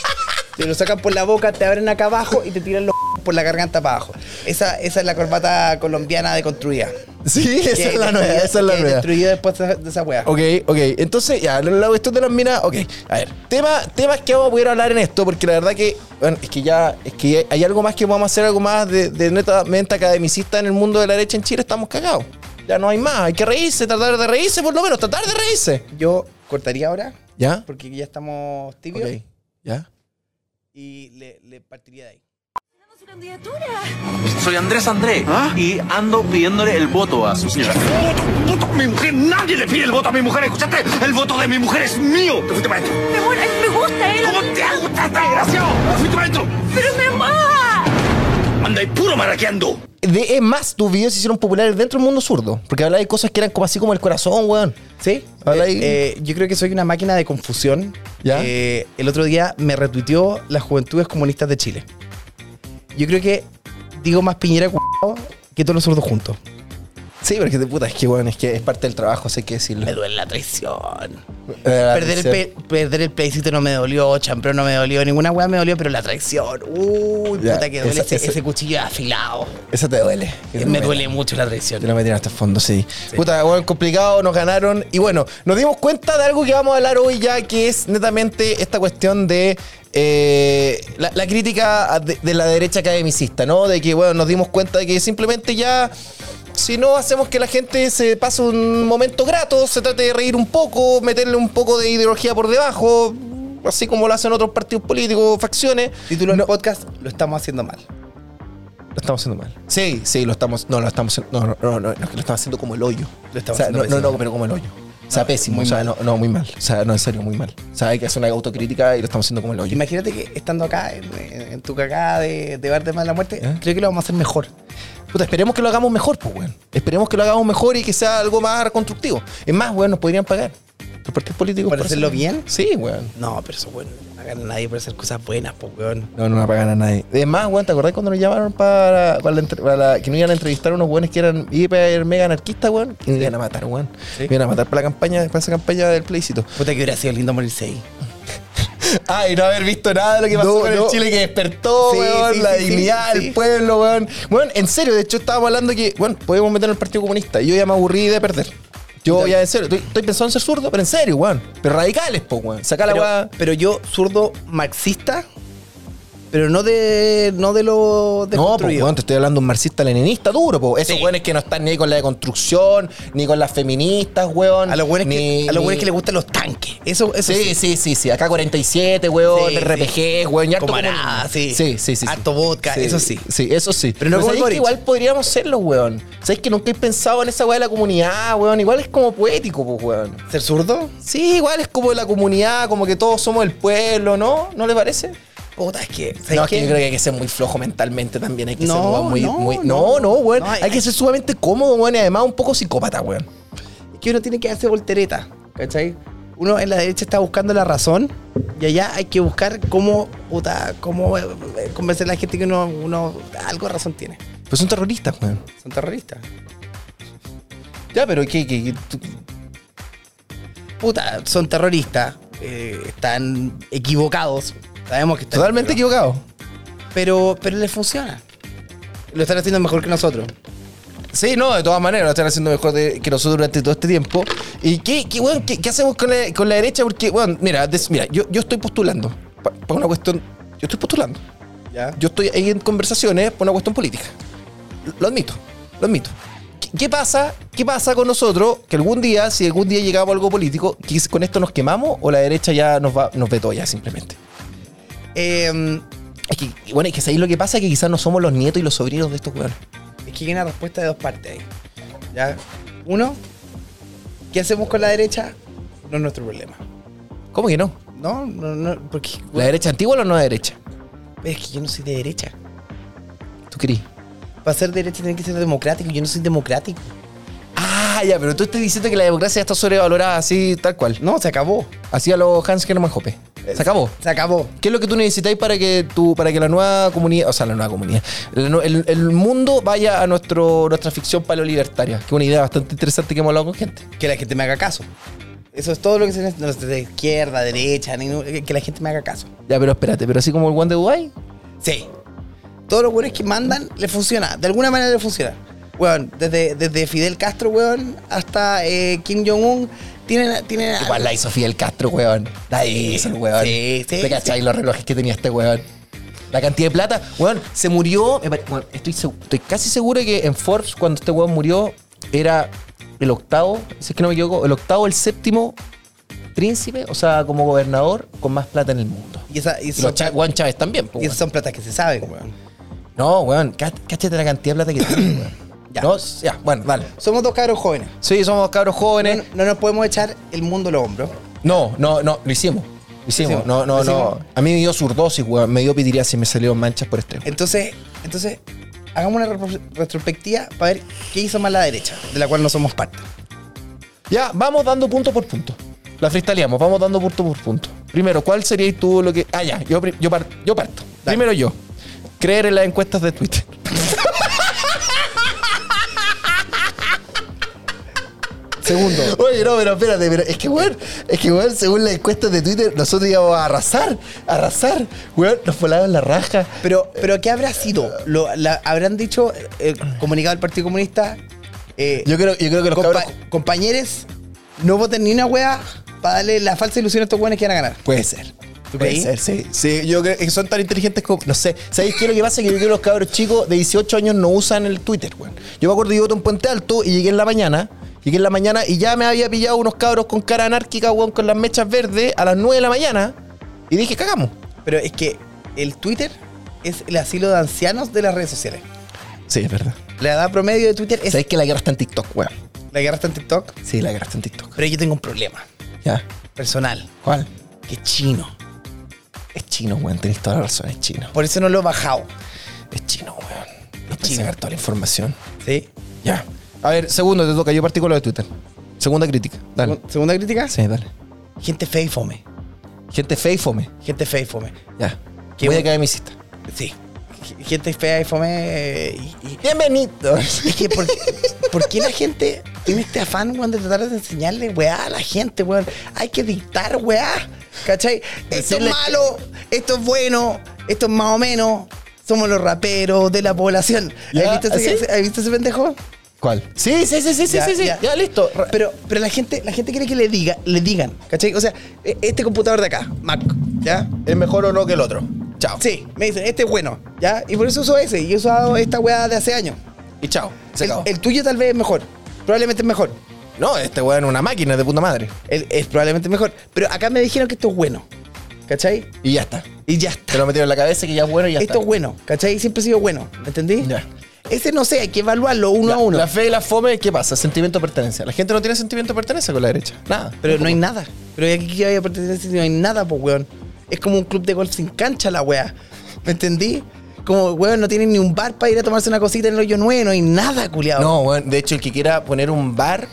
te lo sacan por la boca, te abren acá abajo y te tiran los por la garganta para abajo. Esa, esa es la corbata colombiana deconstruida. Sí, esa Que es la nueva, esa es la nueva. Destruida después de, esa wea. Ok, ok. Entonces, ya, la cuestión de las minas, ok. A ver, tema, temas que vamos a poder hablar en esto, porque la verdad que, bueno, es que ya, es que hay algo más que vamos a hacer, algo más de, de netamente academicista en el mundo de la derecha en Chile, estamos cagados. Ya no hay más, hay que reírse, tratar de reírse, por lo menos, tratar de reírse. Yo cortaría ahora, ¿Ya? porque ya estamos tibios, Ok, ¿ya? y le, le partiría de ahí. su candidatura. Soy Andrés André y ando pidiéndole el voto a su señora. ¡Voto a mi mujer! ¡Nadie le pide el voto a mi mujer! ¿Escuchaste? ¡El voto de mi mujer es mío! ¡Te fuiste para adentro! Me gusta él. ¿Cómo te gusta desgraciado? ¡Te fuiste para adentro! Pero mi amor. ¡Anda ahí puro maraqueando! De, es más, tus videos se hicieron populares dentro del mundo zurdo, porque hablaba de cosas que eran como así como el corazón, weón. ¿Sí? Habla Eh, ahí. eh, yo creo que soy una máquina de confusión. ¿Ya? Eh, el otro día me retuiteó las Juventudes Comunistas de Chile. Yo creo que digo más Piñera que todos los sordos juntos. Sí, pero es que de puta, es que, weón, es que es parte del trabajo, sé que decirlo. Me duele la traición. Eh, Perder el, sí. pe- perder el plebiscito no me dolió, Champrón no me dolió, ninguna weá me dolió, pero la traición. Uy, Ya, puta que duele esa- ese, esa- ese cuchillo afilado. Eso te duele. me duele mucho la traición. Te lo metieron hasta el fondo, sí. Puta, bueno, complicado, nos ganaron. Y bueno, nos dimos cuenta de algo que vamos a hablar hoy ya, que es netamente esta cuestión de eh, la, la crítica de, de la derecha academicista, ¿no? De que, bueno, nos dimos cuenta de que simplemente ya. Si no hacemos que la gente se pase un momento grato, se trate de reír un poco, meterle un poco de ideología por debajo, así como lo hacen otros partidos políticos, facciones. Título del podcast, lo estamos haciendo mal. Lo estamos haciendo mal. Sí, sí, lo estamos. No, lo estamos haciendo. No, no, no, no, no, lo estamos haciendo como el hoyo. Lo estamos O sea, haciendo no, no, no, pero como el hoyo. O sea, No, pésimo. O sea, no, no, muy mal. O sea, no, en serio, muy mal. O sea, hay que hacer una autocrítica y lo estamos haciendo como el hoyo. Imagínate que estando acá, en tu cagada de, de bar de mala muerte, ¿Eh? creo que lo vamos a hacer mejor. Puta, esperemos que lo hagamos mejor, pues, weón. Esperemos que lo hagamos mejor y que sea algo más constructivo. Es más, weón, nos podrían pagar. Los partidos políticos. ¿Para por hacerlo hacer- bien? Sí, weón. No, pero eso bueno, no pagan a nadie por hacer cosas buenas, pues, weón. No, no me pagan a nadie. Es más, weón, ¿te acordás cuando nos llamaron para, para la para la- que nos iban a entrevistar a unos weones que eran hiper mega anarquistas, weón? Y nos iban a matar, weón. Sí. Me iban a matar para la campaña, para esa campaña del plebiscito. Puta que hubiera sido lindo morirse ahí. Ah, y no haber visto nada de lo que pasó No, con no. el Chile que despertó, Sí, weón, sí, la sí, dignidad del pueblo, weón. Weón, en serio, de hecho estábamos hablando que, bueno, podemos meter al Partido Comunista. Y yo ya me aburrí de perder. Yo ya en serio, estoy, estoy pensando en ser zurdo, pero en serio, weón. Pero radicales, po, weón. Sacar la Pero, weá. pero yo, zurdo marxista, pero no de, no de lo de No, pues, weón, te estoy hablando de un marxista-leninista duro, po. Esos Sí. weones que no están ni con la deconstrucción, ni con las feministas, weón. A los buenos ni- que, a los ni- que les gustan los tanques. Eso, eso Sí, sí, sí, sí. Acá 47, weón, Sí, RPG, weón, harto Comarada, comunismo. sí. Sí, sí, sí. Harto vodka, eso sí. Sí, eso sí. Pero no como ¿sabéis el que igual podríamos serlo, weón. ¿Sabes que nunca he pensado en esa weá de la comunidad, weón? Igual es como poético, pues, weón. ¿Ser zurdo? Sí, igual es como de la comunidad, como que todos somos el pueblo, ¿no? ¿No le parece? Puta, es que. ¿sabes No, es que yo creo que hay que ser muy flojo mentalmente también. Hay que ser No, weón, muy, no, muy. no. No, weón. Hay- hay, que ser sumamente cómodo, weón, y además un poco psicópata, weón. Es que uno tiene que darse voltereta, ¿cachai? Uno en la derecha está buscando la razón y allá hay que buscar cómo, puta, cómo eh, eh, convencer a la gente que uno, uno algo de razón tiene. Pues son terroristas, weón. Son terroristas. Ya, pero ¿qué? qué, qué- tú- Puta, son terroristas, eh, están equivocados. Sabemos que están Totalmente equivocado. Pero, pero les funciona. Lo están haciendo mejor que nosotros. Sí, no, de todas maneras lo están haciendo mejor de- que nosotros durante todo este tiempo. ¿Y qué, qué, weón, qué, qué hacemos con la, con la derecha? Porque, bueno, mira, des- mira yo, yo estoy postulando para una cuestión. Yo estoy postulando. ¿Ya? Yo estoy ahí en conversaciones por una cuestión política. Lo admito, lo admito. ¿Qué, qué pasa? ¿Qué pasa con nosotros? Que algún día, si algún día llegamos a algo político, que con esto nos quemamos o la derecha ya nos va, nos vetó ya simplemente. Eh, Es que, bueno, es que ahí lo que pasa es que quizás no somos los nietos y los sobrinos de estos weones. es que hay una respuesta de dos partes ahí. ¿Ya? Uno, ¿qué hacemos con la derecha? No es nuestro problema. ¿Cómo que no? No, no, no, porque ¿La derecha antigua o la nueva derecha? es que yo no soy de derecha. ¿Tú querís? Para ser derecha tiene que ser democrático. Yo no soy democrático. Ah, ya, pero tú estás diciendo que la democracia está sobrevalorada así, tal cual. No, se acabó. Así a los Hans Hermann Hoppe. Se acabó. Se acabó. ¿Qué es lo que tú necesitáis para que tu, para que la nueva comunidad, o sea, la nueva comunidad, el, el- el mundo vaya a nuestro, nuestra ficción paleolibertaria? Que es una idea bastante interesante que hemos hablado con gente. Que la gente me haga caso. Eso es todo lo que se necesita. De izquierda, derecha, que la gente me haga caso. Ya, pero espérate, pero así como el One de Dubai. Sí. Todos los buenos que mandan le funciona. De alguna manera le funciona. Weón, desde, desde Fidel Castro, weón, hasta eh, Kim Jong-un, tienen, tienen Igual la hizo Fidel Castro, weón. La hizo el weón. Sí, sí, ¿Te cachai los relojes que tenía este weón? La cantidad de plata, weón, se murió. estoy, casi seguro que en Forbes, cuando este weón murió, era el octavo, si es que no me equivoco, el octavo, el séptimo príncipe, o sea, como gobernador con más plata en el mundo. Y, esa, y, Y los Juan Chávez también, po, y esas son platas que se saben, weón. No, weón, cá- cáchate la cantidad de plata que tiene, weón. Ya. No, ya, bueno, dale. Somos dos cabros jóvenes. Sí, somos cabros jóvenes. No, no nos podemos echar el mundo a los hombros. No, no, no, lo hicimos. Lo hicimos. hicimos, No, no, lo no. A mí me dio surdosis, weón. Me dio pitiriasis y me salieron manchas por extremo. Entonces, entonces, hagamos una retrospectiva para ver qué hizo mal la derecha, de la cual no somos parte. Ya, vamos dando punto por punto. La freestyleamos, vamos dando punto por punto. Primero, ¿cuál sería tú lo que. Ah, ya, yo, pri- yo, par- yo parto. Primero yo. Creer en las encuestas de Twitter. Segundo, Oye, no, pero espérate, pero es que, weón, es que, weón, según las encuestas de Twitter, nosotros íbamos a arrasar, a arrasar. Weón, nos volaban la raja. pero, pero ¿qué habrá sido? Lo, la- ¿Habrán dicho, eh, comunicado al Partido Comunista? eh, Yo creo, yo creo que los compa- cabros. compañeros, no voten ni una wea para darle la falsa ilusión a estos weones que van a ganar. Puede ser. ¿Tú Puede ser, sí. Sí, yo creo que son tan inteligentes como. No sé. ¿Sabéis qué es lo que pasa? Que yo creo que los cabros chicos de 18 años no usan el Twitter, weón. Yo me acuerdo que yo voté en Puente Alto y llegué en la mañana. Llegué en la mañana y ya me había pillado unos cabros con cara anárquica, weón, con las mechas verdes a las 9 de la mañana. Y dije, cagamos. Pero es que el Twitter es el asilo de ancianos de las redes sociales. Sí, es verdad. La edad promedio de Twitter es. ¿Sabes que la guerra está en TikTok, weón? La guerra está en TikTok. Sí, la guerra está en TikTok. Pero yo tengo un problema Ya. personal. ¿Cuál? Que es chino. Es chino, weón. Tenés toda la razón, es chino. Por eso no lo he bajado. Es chino, weón. No chino. chino. toda la información. ¿Sí? Ya. A ver, segundo, te toca. Yo partí con lo de Twitter. Segunda crítica. Dale. Segun- Segunda crítica. Sí, dale. Gente fea y fome. Gente fea y fome. Gente fea y fome. Ya. Qué Voy a caer. Sí. Gente fea y fome. eh, Y, y- Bienvenido. es que, ¿por, ¿por qué la gente tiene este afán, weón, de tratar de enseñarle, weá, a la gente, weón? Hay que dictar, weá. ¿Cachai? Esto es malo, esto es bueno, esto es más o menos. Somos los raperos de la población. ¿Has, visto. ¿Has visto ese pendejo? ¿Cuál? Sí, sí, sí, sí, sí, Ya, sí, sí. ya. Ya, listo. Pero, pero la gente, la gente quiere que le diga, le digan, ¿cachai? O sea, e- este computador de acá, Mac, ¿ya? ¿Es mejor o no que el otro? Chao. Sí, me dicen, este es bueno, ¿ya? Y por eso uso ese. Y he usado esta weá de hace años. Y chao. Se El, acabó. el tuyo tal vez es mejor. Probablemente es mejor. No, este weón es una máquina de puta madre. El- es probablemente mejor. Pero acá me dijeron que esto es bueno. ¿Cachai? Y ya está. Y ya Te está. lo metieron en la cabeza que ya es bueno y ya Esto está. es bueno. ¿Cachai? Siempre ha sido bueno. ¿Me entendí? Ya. Ese no sé, hay que evaluarlo uno La, a uno. la fe y la fome, ¿qué pasa? Sentimiento de pertenencia. La gente no tiene sentimiento de pertenencia con la derecha. Nada. Pero no hay nada. Pero aquí que vaya a no hay nada, pues, weón. Es como un club de golf sin cancha la weá. ¿Me entendí? Como, weón, no tienen ni un bar para ir a tomarse una cosita en el hoyo nuevo, no hay nada, culiado. No, weón. De hecho, el que quiera poner un bar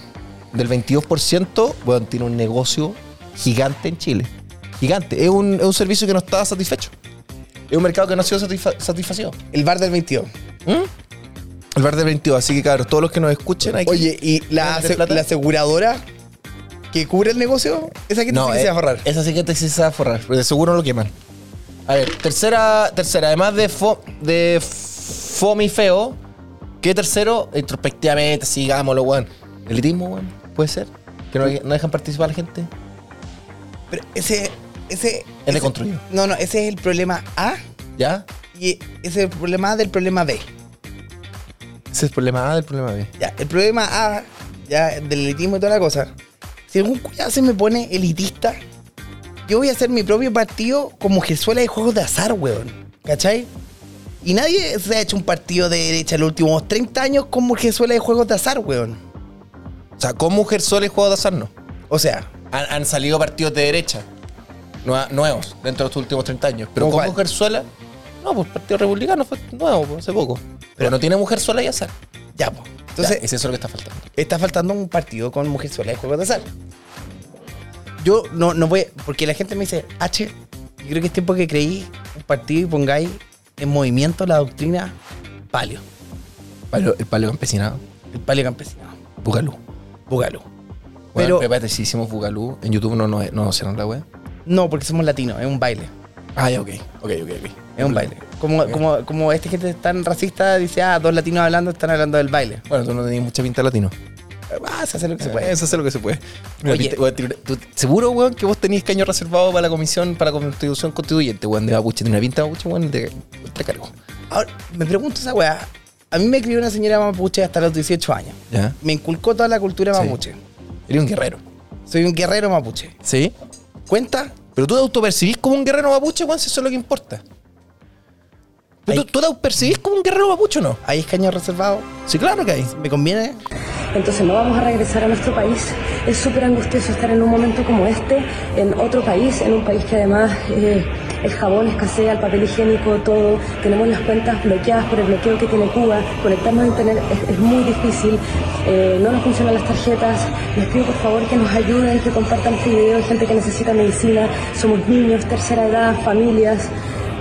del 22%, weón, tiene un negocio gigante en Chile. Gigante. Es un, es un servicio que no está satisfecho. Es un mercado que no ha sido satisfa- satisfacido. El bar del 22. ¿Mm? El bar del 22. Así que, claro, todos los que nos escuchen aquí. Oye, ¿y la, la aseguradora que cubre el negocio? Esa que no, no, que eh, se va a forrar. Esa sí que te sí se va a forrar, porque de seguro lo queman. A ver, tercera, tercera, además de, fo, de fome y feo, ¿qué tercero? Introspectivamente, sigámoslo, weón. Elitismo, weón, puede ser. Que no, no dejan participar a la gente. Pero ese. ese Es ese- deconstruido. No, no, ese es el problema A ¿Ya? y ese es el problema A del problema B. Ese es el problema A del problema B. Ya, el problema A, ya, del elitismo y toda la cosa. Si algún cuidado se me pone elitista, yo voy a hacer mi propio partido como Jesuela de juegos de azar, weón. ¿Cachai? Y nadie se ha hecho un partido de derecha en los últimos 30 años como Jesuela de juegos de azar, weón. O sea, con Mujer Sol y Juego de Azar no. O sea, Han, han salido partidos de derecha nue- nuevos dentro de los últimos 30 años. Pero ¿Cómo con cuál? Mujer Sola, no, pues el Partido Republicano fue nuevo, pues, hace poco. Pero no tiene Mujer Sola y Azar. ya, pues. Entonces, Entonces, es eso lo que está faltando. está faltando un partido con Mujerzuela de juegos de azar. Yo no, no voy, porque la gente me dice, H, yo creo que es tiempo que creí un partido y pongáis en movimiento la doctrina palio, Palio- el palio campesinado. el palio campesinado, Bugalú. Bugalú. Pero, Pero espérate, si hicimos Bugalú, en YouTube no nos no, cierran la web. no, porque somos latinos, es un baile, Ah, ok. Ok, ok, ok. es un baile. Como, como, como esta gente tan racista dice, ah, dos latinos hablando, están hablando del baile. Bueno, tú no tenías mucha pinta de latino. Ah, se hace lo que se puede. Eso es lo que se puede. Mira, Oye. tú- seguro, weón, que vos tenías caño reservado para la comisión, para la constitución constituyente, weón, de Mapuche. Tiene una pinta de Mapuche, weón, te, te cargo. Ahora, me pregunto esa weá. A mí me crió una señora mapuche hasta los 18 años. ¿Ya? Me inculcó toda la cultura Sí. mapuche. Eres un guerrero. Soy un guerrero mapuche. ¿Sí? ¿Cuenta? Pero tú te autopercibís como un guerrero mapuche, weón, si eso es lo que importa. Pero ¿Tú, tú te autopercibís como un guerrero mapuche o no? ¿Hay escaños reservados? Sí, claro que hay. ¿Me conviene? Entonces no vamos a regresar a nuestro país. Es súper angustioso estar en un momento como este, en otro país, en un país que además eh, el jabón escasea, el papel higiénico, todo. Tenemos las cuentas bloqueadas por el bloqueo que tiene Cuba. Conectarnos a internet es, muy difícil. Eh, no nos funcionan las tarjetas. Les pido por favor que nos ayuden, que compartan este video. Gente que necesita medicina. Somos niños, tercera edad, familias,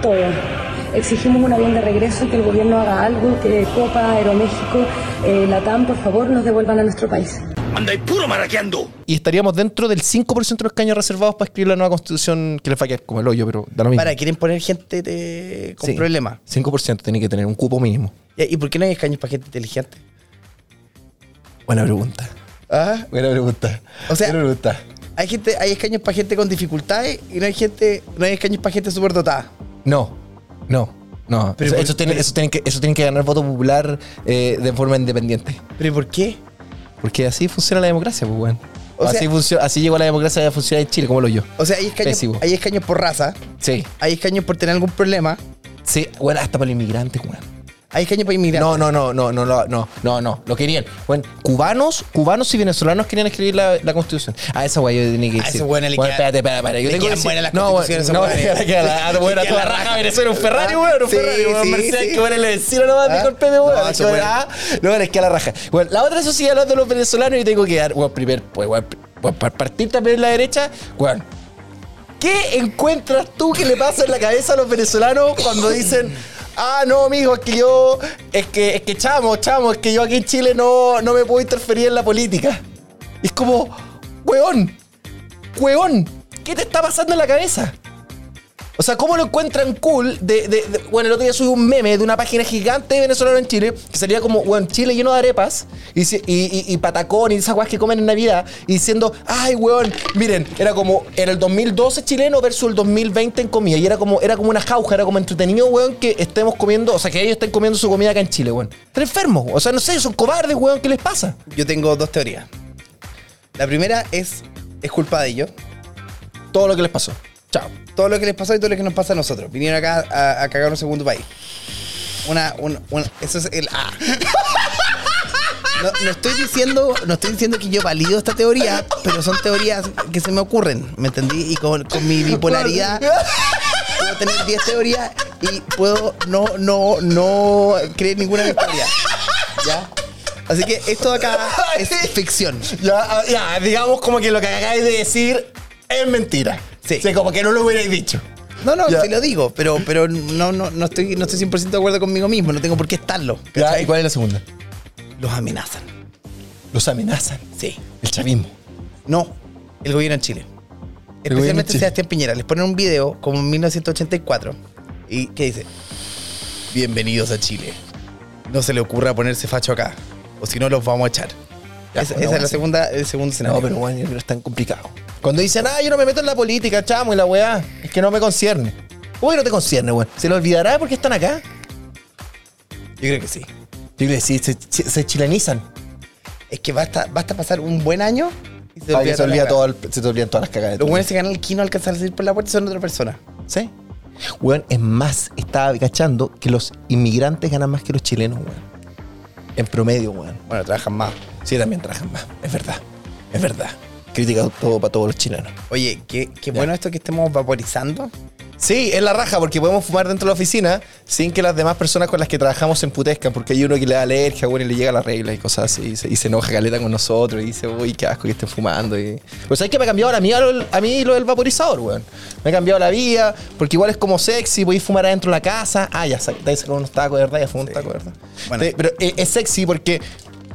todo. Exigimos un avión de regreso y que el gobierno haga algo, que Copa, Aeroméxico, eh, Latam, por favor, nos devuelvan a nuestro país. Anda y puro maraqueando. Y estaríamos dentro del 5% de los caños reservados para escribir la nueva constitución que les va a quedar como el hoyo, pero da lo mismo. Para, quieren poner gente de- con Sí. problemas. 5% tiene que tener un cupo mínimo. ¿Y por qué no hay escaños para gente inteligente? Buena pregunta. ¿Ah? Buena pregunta. O sea- Buena pregunta. Hay gente, hay escaños para gente con dificultades y no hay gente, no hay escaños para gente súper dotada. No, no, no. Pero eso, por- eso tiene, pero- eso, tiene que, eso tiene que ganar voto popular eh, de forma independiente. ¿Pero por qué? Porque así funciona la democracia, pues, weón. Así, funcio- así llegó la democracia a funcionar en Chile, como lo yo. O sea, hay escaños, hay escaños por raza, Sí, hay escaños por tener algún problema. sí, bueno, hasta para los inmigrantes, weón. Hay escaños para inmigrantes. No, no, no, no, no, no, no, no, no, lo querían. Bueno, cubanos, cubanos y venezolanos querían escribir la, la constitución. Ah, esa güey yo tenía que A decir. ese güey no le Bueno, espérate, espérate, espérate. Yo tengo que decir- las No, bueno, no, a le queda la- la buena toda la raja. Venezuela, un Ferrari, Ah, weón, un Ferrari, weón, sí, Mercedes, que bueno, le vecino nomás, Ah. disculpe, weón. No, que bueno. ah, No, les queda la raja. Bueno, la otra sí, hablando de los venezolanos, y tengo que dar, weón, primer, pues, weón, weón, para partir también en la derecha, weón. ¿Qué encuentras tú que le pasa en la cabeza a los venezolanos cuando dicen, ah, no, amigo, es que yo, es que, es que chamo, chamo, es que yo aquí en Chile no, no me puedo interferir en la política? Es como, weón, weón, ¿qué te está pasando en la cabeza? O sea, ¿cómo lo encuentran cool? De, de- de- bueno, el otro día subí un meme de una página gigante de venezolano en Chile que salía como, bueno, Chile lleno de arepas y, y- y patacón y esas guas que comen en Navidad y diciendo, ay, weón, miren, era como, era el 2012 chileno versus el 2020 en comida y era como, era como una jauja, era como entretenido, weón, que estemos comiendo, o sea, que ellos estén comiendo su comida acá en Chile, weón. Están enfermos, o sea, no sé, son cobardes, weón, ¿qué les pasa? Yo tengo dos teorías. La primera es, es culpa de ellos. Todo lo que les pasó. Chao. Todo lo que les pasó y todo lo que nos pasa a nosotros. Vinieron acá a, a cagar un segundo país. Una, una, una- eso es el A. No, no estoy diciendo, no estoy diciendo que yo valido esta teoría, pero son teorías que se me ocurren, ¿me entendí? Y con, con mi bipolaridad puedo tener 10 teorías y puedo no, no, no creer ninguna victoria. ¿Ya? Así que esto de acá es ficción. Ya, ya, digamos como que lo que acabáis de decir es mentira. Sí. O sea, como que no lo hubierais dicho. No, no, te lo digo, pero, pero no, no, no estoy, no estoy 100% de acuerdo conmigo mismo, no tengo por qué estarlo. ¿Y cuál es la segunda? Los amenazan. Los amenazan. Sí. El chavismo. No, el gobierno en Chile. Especialmente Chile. Sebastián Piñera. Les ponen un video como en 1984 y que dice, bienvenidos a Chile. No se le ocurra ponerse facho acá, o si no los vamos a echar. Ya, esa es la segunda, el segundo escenario. No, pero bueno, yo creo que es tan complicado. Cuando dicen, ah, yo no me meto en la política, chamo, y la weá, es que no me concierne. ¿Cómo que no te concierne, weón? ¿Se lo olvidará porque están acá? Yo creo que sí. Yo creo que sí, se, se- se chilenizan. Es que basta, basta pasar un buen año y se olvida se, olvida cagada. todo el- se te olvidan todas las cagadas. Los buenos que ganan el kino alcanzan a salir por la puerta y son otra persona. Sí. Weón, es más, estaba cachando que los inmigrantes ganan más que los chilenos, weón. En promedio, weón. Bueno, trabajan más. Sí, también trabajan más. Es verdad. Es verdad. Crítica todo para todos los chilenos. Oye, qué, qué bueno esto que estemos vaporizando. Sí, es la raja porque podemos fumar dentro de la oficina sin que las demás personas con las que trabajamos se emputezcan porque hay uno que le da alergia, bueno, y le llega la regla y cosas así. Y se, y se enoja caleta con nosotros y dice, uy, qué asco que estén fumando. Y... Pues sabes que me ha cambiado la mía lo- a mí lo del vaporizador, weón. Me ha cambiado la vida porque igual es como sexy, podéis fumar adentro de la casa. Ah, ya, te sacado unos tacos, verdad, ya fumó un taco, verdad. Bueno. Pero es, es sexy porque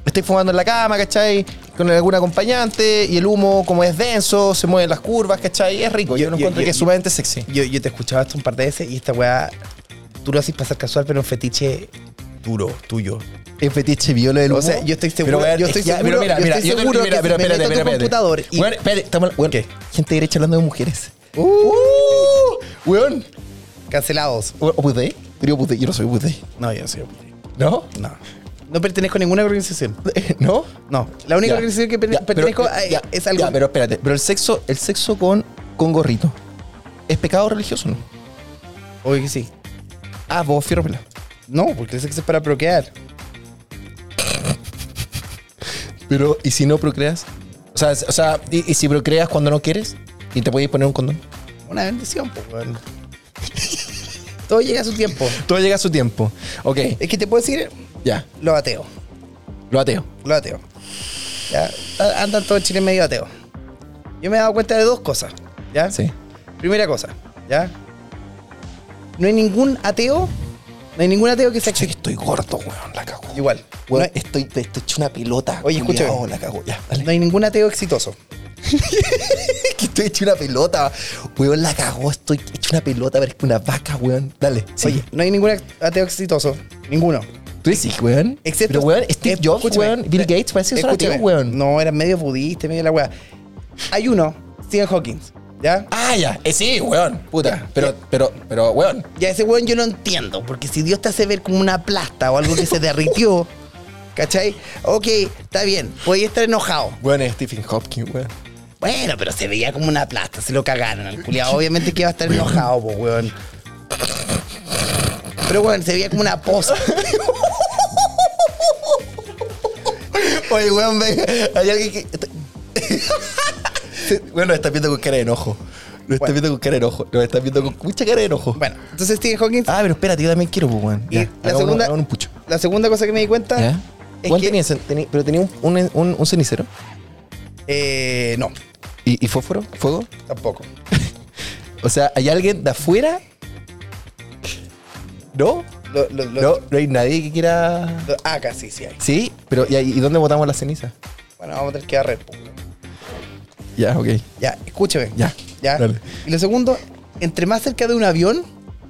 estoy fumando en la cama, ¿cachai? Con algún acompañante y el humo, como es denso, se mueven las curvas, ¿cachai? Es rico. Yo, Yo- lo yo- encuentro yo- que es sumamente sexy. Yo, yo te escuchaba esto un par de veces y esta weá, tú lo haces pasar casual, pero un fetiche duro, tuyo. El fetiche viola del O sea, yo estoy seguro- weón, yo es estoy seguro- pero mira, mira, estoy yo te- seguro mira, que pero me espérate, meto a tu espérate, espérate. computador y- Weón, espérate, estamos, weón, ¿Qué? gente derecha hablando de mujeres. Uh, Uh, weón. cancelados. ¿O? Pero Dei, yo no soy Dei. No, yo no soy. ¿No? No. No pertenezco a ninguna organización. ¿No? No. La única Ya. organización que per- Ya, pero- pertenezco a- ya, es algo. Ya, pero espérate, pero el sexo, el sexo con, con gorrito, ¿es pecado religioso o no? Oye, que sí. Ah, vos fierro pelado. No, porque el sexo es para procrear. Pero, ¿y si no procreas? O sea, o sea ¿y, y si procreas cuando no quieres? ¿Y te puedes poner un condón? Una bendición, pues, weón. Todo llega a su tiempo. Todo llega a su tiempo. Ok, Es que te puedo decir, ya, lo ateo. lo ateo. Lo ateo. Ya, andan todos en Chile medio ateo. Yo me he dado cuenta de dos cosas. ¿Ya? Sí. Primera cosa, ¿ya? No hay ningún ateo, no hay ningún ateo que sea Sé que estoy gordo, weón, la cago. igual. Weón, no, hay, estoy, estoy hecho una pelota. Oye, culiao, escúchame. la cago, ya, dale. no hay ningún ateo exitoso. Que estoy hecho una pelota. Weón, la cagó, estoy hecho una pelota, parezco una vaca, weón. Dale. Sí. Oye, no hay ningún ateo exitoso. Ninguno. Dices, weón. Excepto. Pero, weón, Steve eh, Jobs, weón, Bill Gates, parece que son ateos, weón. No, era medio budista, medio la weá. Hay uno, Stephen Hawking. ¿Ya? Ah, ya. Eh, sí, weón. Puta. Pero, pero, pero, weón. Ya ese weón yo no entiendo, porque si Dios te hace ver como una plasta o algo que se derritió, ¿cachai? Ok, está bien, podía estar enojado. Weón es Stephen Hopkins, weón. Bueno, pero se veía como una plasta, se lo cagaron al culiado. Obviamente que iba a estar enojado, pues, weón. Pero bueno, se veía como una poza. Oye, weón, venga. Hay alguien que. bueno, está viendo con cara de enojo. Lo está Bueno. viendo con cara de enojo. Lo está viendo con mucha cara de enojo. Bueno, entonces Stephen Hawking. Ah, pero espérate, yo también quiero, pues, weón. y Ya, la, segunda, un pucho. la segunda cosa que me di cuenta ¿Ya? es que. tenía, pero tenía un, un, un- un cenicero. eh, no, ¿Y, y fósforo? ¿Fuego? tampoco. O sea, ¿hay alguien de afuera? ¿No? Lo- lo- lo- No, no hay nadie que quiera. ah, casi, sí hay. Sí, pero ¿y, dónde botamos la ceniza? Bueno, vamos a tener que agarrar. pues. Ya, ok. Ya, escúcheme. Ya, Ya. dale. Y lo segundo, entre más cerca de un avión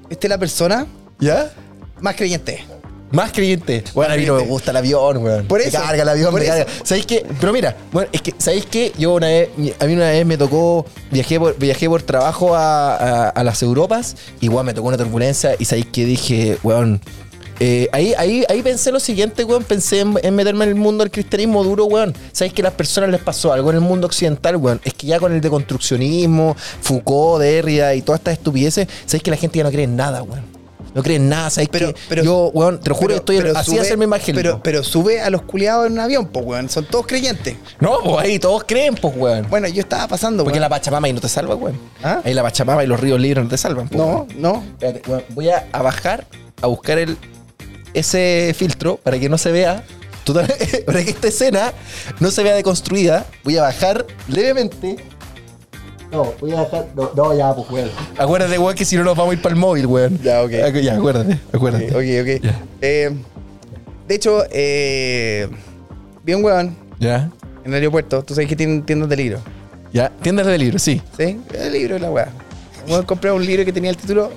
esté la persona, ¿Ya? más creyente es. Más creyente. Bueno, a mí no me gusta el avión, weón. Por Me eso, carga el avión, me eso. carga. ¿Sabéis qué? Pero mira, bueno, es que, ¿sabéis qué? Yo una vez, a mí una vez me tocó, viajé por, viajé por trabajo a, a- a las Europas, igual me tocó una turbulencia y sabéis que dije, weón. eh, ahí, ahí, ahí pensé lo siguiente, weón. Pensé en, en meterme en el mundo del cristianismo duro, weón. ¿Sabéis que a las personas les pasó algo en el mundo occidental, weón? Es que ya con el deconstruccionismo, Foucault, Derrida y todas estas estupideces, ¿sabéis que la gente ya no cree en nada, weón? No cree en nada, ¿sabéis Pero- que pero- yo, weón, te lo juro que estoy así de hacerme imagen. Pero, pero sube a los culiados en un avión, pues, weón. Son todos creyentes. No, pues ahí todos creen, pues, weón. Bueno, yo estaba pasando, Porque weón. la Pachamama ahí no te salva, weón. ¿Ah? Ahí la Pachamama y los ríos libres no te salvan, pues, No, weón. no. Espérate, weón, voy a, a bajar a buscar el, ese filtro para que no se vea. total- para que esta escena no se vea deconstruida. Voy a bajar levemente. No, voy a bajar. No, no ya, pues, weón. Acuérdate, weón, que si no nos vamos a ir para el móvil, weón. Ya, ok. Acu- Ya, acuérdate, acuérdate. Ok, ok. Eh, de hecho, eh, vi un weón Ya, en el aeropuerto. Tú sabes que tienen tiendas de libros. ya. Tiendas de libros, sí. ¿Sí? El libro de la weá. Un weón compré un libro que tenía el título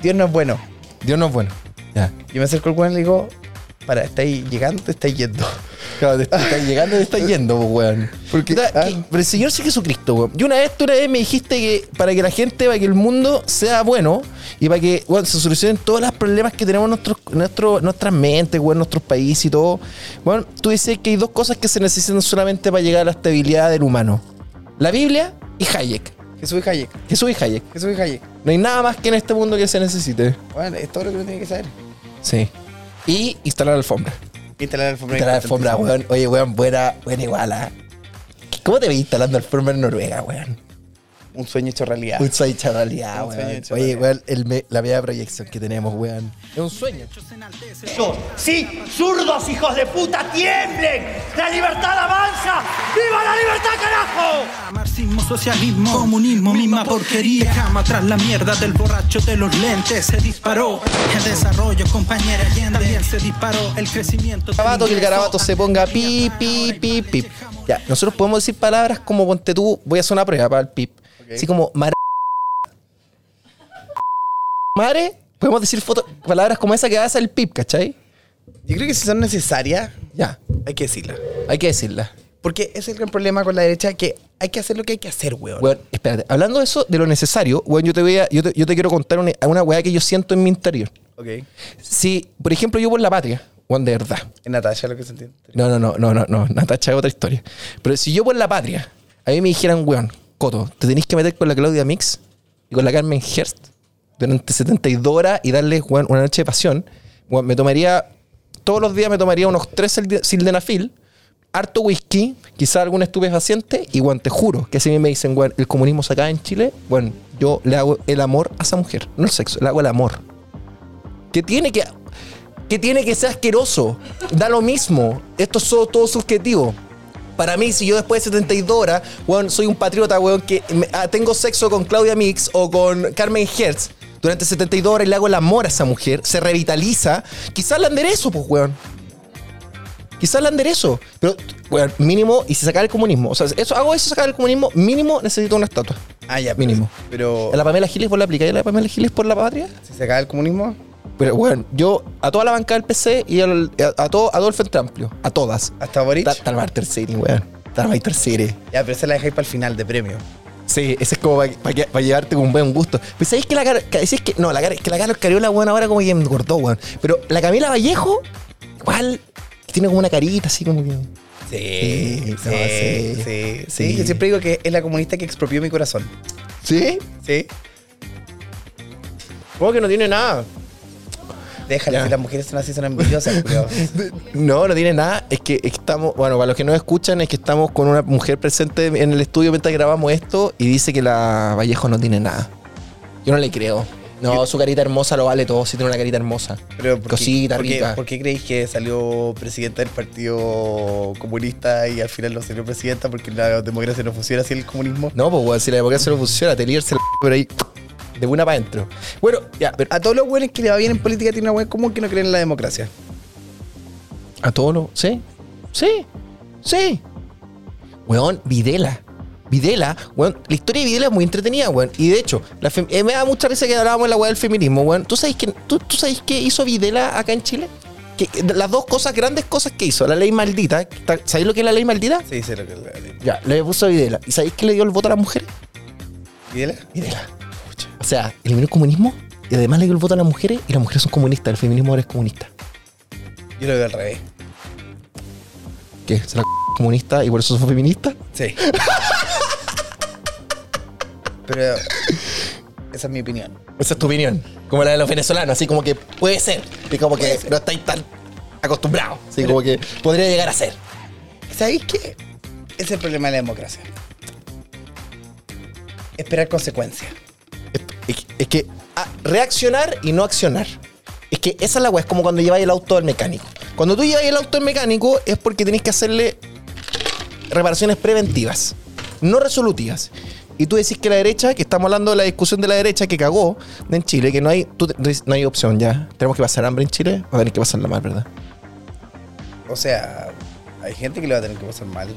Dios no es bueno. Dios no es bueno. Ya. Yo me acerco al weón y le digo, para, ¿estáis llegando te estáis yendo? Claro, te está llegando te está yendo, pues, weón. Porque- ah. que- pero el Señor sí Jesucristo, weón. Y una vez, tú una vez me dijiste que para que la gente, para que el mundo sea bueno y para que weón, se solucionen todos los problemas que tenemos en nuestros, nuestro, nuestras mentes, weón, nuestros países y todo. Bueno, tú dices que hay dos cosas que se necesitan solamente para llegar a la estabilidad del humano. La Biblia y Hayek. Jesús y Hayek. Jesús y Hayek. Jesús y Hayek. No hay nada más que en este mundo que se necesite. Bueno, es todo lo que uno tiene que saber. Sí. Y instalar alfombra. Instalar la alfombra. Instalar alfombra, weón. Oye, weón, buena, buena igual, ¿ah? ¿Cómo te ves instalando alfombra en Noruega, weón? Un sueño hecho realidad. Un sueño hecho realidad, Un sueño weón. hecho Oye, realidad. weón, el la media proyección que tenemos, weón. Es un sueño. Sí, zurdos hijos de puta, tiemblen. La libertad avanza. ¡Viva la libertad, carajo! Marxismo, socialismo, comunismo, misma porquería. Dejamos atrás la mierda del borracho de los lentes. Se disparó el desarrollo, compañera Allende. También se disparó el crecimiento. Garabato, que el garabato se ponga pi, pi, pi, pi. Ya, nosotros podemos decir palabras como ponte tú, voy a hacer una prueba para el pip. Así como mar. Madre, podemos decir foto- palabras como esa que hace el pip, ¿cachai? Yo creo que si son necesarias, Ya, hay que decirlas. hay que decirla. Porque ese es el gran problema con la derecha, que hay que hacer lo que hay que hacer, weón. Weón, espérate, hablando de eso, de lo necesario, weón, yo te voy a, yo te, yo te quiero contar una, una weá que yo siento en mi interior. Ok. Si, por ejemplo, yo por la patria, weón, de verdad. Es Natasha lo que se entiende. No, no, no, no, no, no, Natacha es otra historia. Pero si yo por la patria, a mí me dijeran, weón, Te tenéis que meter con la Claudia Mix y con la Carmen Herst durante 72 horas y darles, weón, una noche de pasión, me tomaría, todos los días me tomaría unos tres silde- sildenafil, harto whisky, quizá algún estupefaciente, y weón, te juro que si a mí me dicen, weón, el comunismo se en Chile, weón, yo le hago el amor a esa mujer, no el sexo, le hago el amor. Que tiene que que tiene que ser asqueroso. Da lo mismo. Esto es todo, todo subjetivo. Para mí, si yo después de 72 horas, weón, soy un patriota, weón, que me- ah, tengo sexo con Claudia Mix o con Carmen Hertz durante 72 horas y le hago el amor a esa mujer, se revitaliza, quizás la enderezo, pues, weón. Quizás la enderezo. Pero, weón, mínimo, y si sacar el comunismo, o sea, eso, hago eso, sacar el comunismo, mínimo necesito una estatua. Ah, ya. Mínimo. Pero, ¿A la Pamela Giles por la aplicaría a la Pamela Giles por la patria? si se acaba el comunismo, Pero, bueno, yo a toda la banca del PC y al- a, a todo, a todo el Frente Amplio. A todas. hasta Boric. Está el Marter City, weón. Está el Marter City. Ya, pero esa la dejáis para el final de premio. Sí, ese es como para llevarte con buen gusto. Pues sabéis que la cara. que- decís que, no, la cara, que la Carol Cariola, weón, ahora como que me engordó, weón. Pero la Camila Vallejo, igual, tiene como una carita así como que. Sí, Sí, sí, no, sí, sí, sí, sí. Yo siempre digo que es la comunista que expropió mi corazón. ¿Sí? Sí. ¿Cómo que no tiene nada? Déjale, Ya. si las mujeres son así, son envidiosas. No, no tiene nada. Es que, es que estamos, bueno, para los que no escuchan, es que estamos con una mujer presente en el estudio mientras grabamos esto y dice que la Vallejo no tiene nada. Yo no le creo. No, su carita hermosa lo vale todo, si tiene una carita hermosa. Pero ¿por qué- Cosita, por qué, rica. ¿Por qué creéis que salió presidenta del Partido Comunista y al final no salió presidenta porque la democracia no funciona así el comunismo? No, pues, weón, si la democracia no funciona, te líderse la por ahí de una para adentro. Bueno, ya, pero A todos los buenos que le va bien en política tienen una buena común que no creen en la democracia. a todos los. ¿Sí? Sí. Sí. Weón, Videla. Videla, weón, la historia de Videla es muy entretenida, weón. Y de hecho, la fem- eh, me da mucha risa que hablábamos en la weá del feminismo, weón. ¿Tú sabes, que, tú, tú sabes qué hizo Videla acá en Chile? Que, las dos cosas, grandes cosas que hizo, la ley maldita. ¿Sabéis lo que es la ley maldita? Sí, sé lo que es la ley. Ya, le puso a Videla. ¿Y sabéis que le dio el voto a las mujeres? Videla. Videla. O sea, eliminó el comunismo y además le dio el voto a las mujeres y las mujeres son comunistas. El feminismo ahora es comunista. Yo lo veo al revés. ¿Qué? ¿Será comunista y por eso son feministas? Sí. Pero esa es mi opinión. Esa es tu opinión. Como la de los venezolanos, así como que puede ser. Y como que no estáis tan acostumbrados. Así como que podría llegar a ser. ¿Sabéis qué? Es el problema de la democracia. Esperar consecuencias. Es, que ah, reaccionar y no accionar. Es que esa es la weá, es como cuando lleváis el auto al mecánico. Cuando tú lleváis el auto al mecánico es porque tenéis que hacerle reparaciones preventivas, no resolutivas. Y tú decís que la derecha, que estamos hablando de la discusión de la derecha que cagó en Chile, que no hay, no hay opción ya. Tenemos que pasar hambre en Chile, va a tener que pasarla mal, ¿verdad? O sea, hay gente que le va a tener que pasar mal.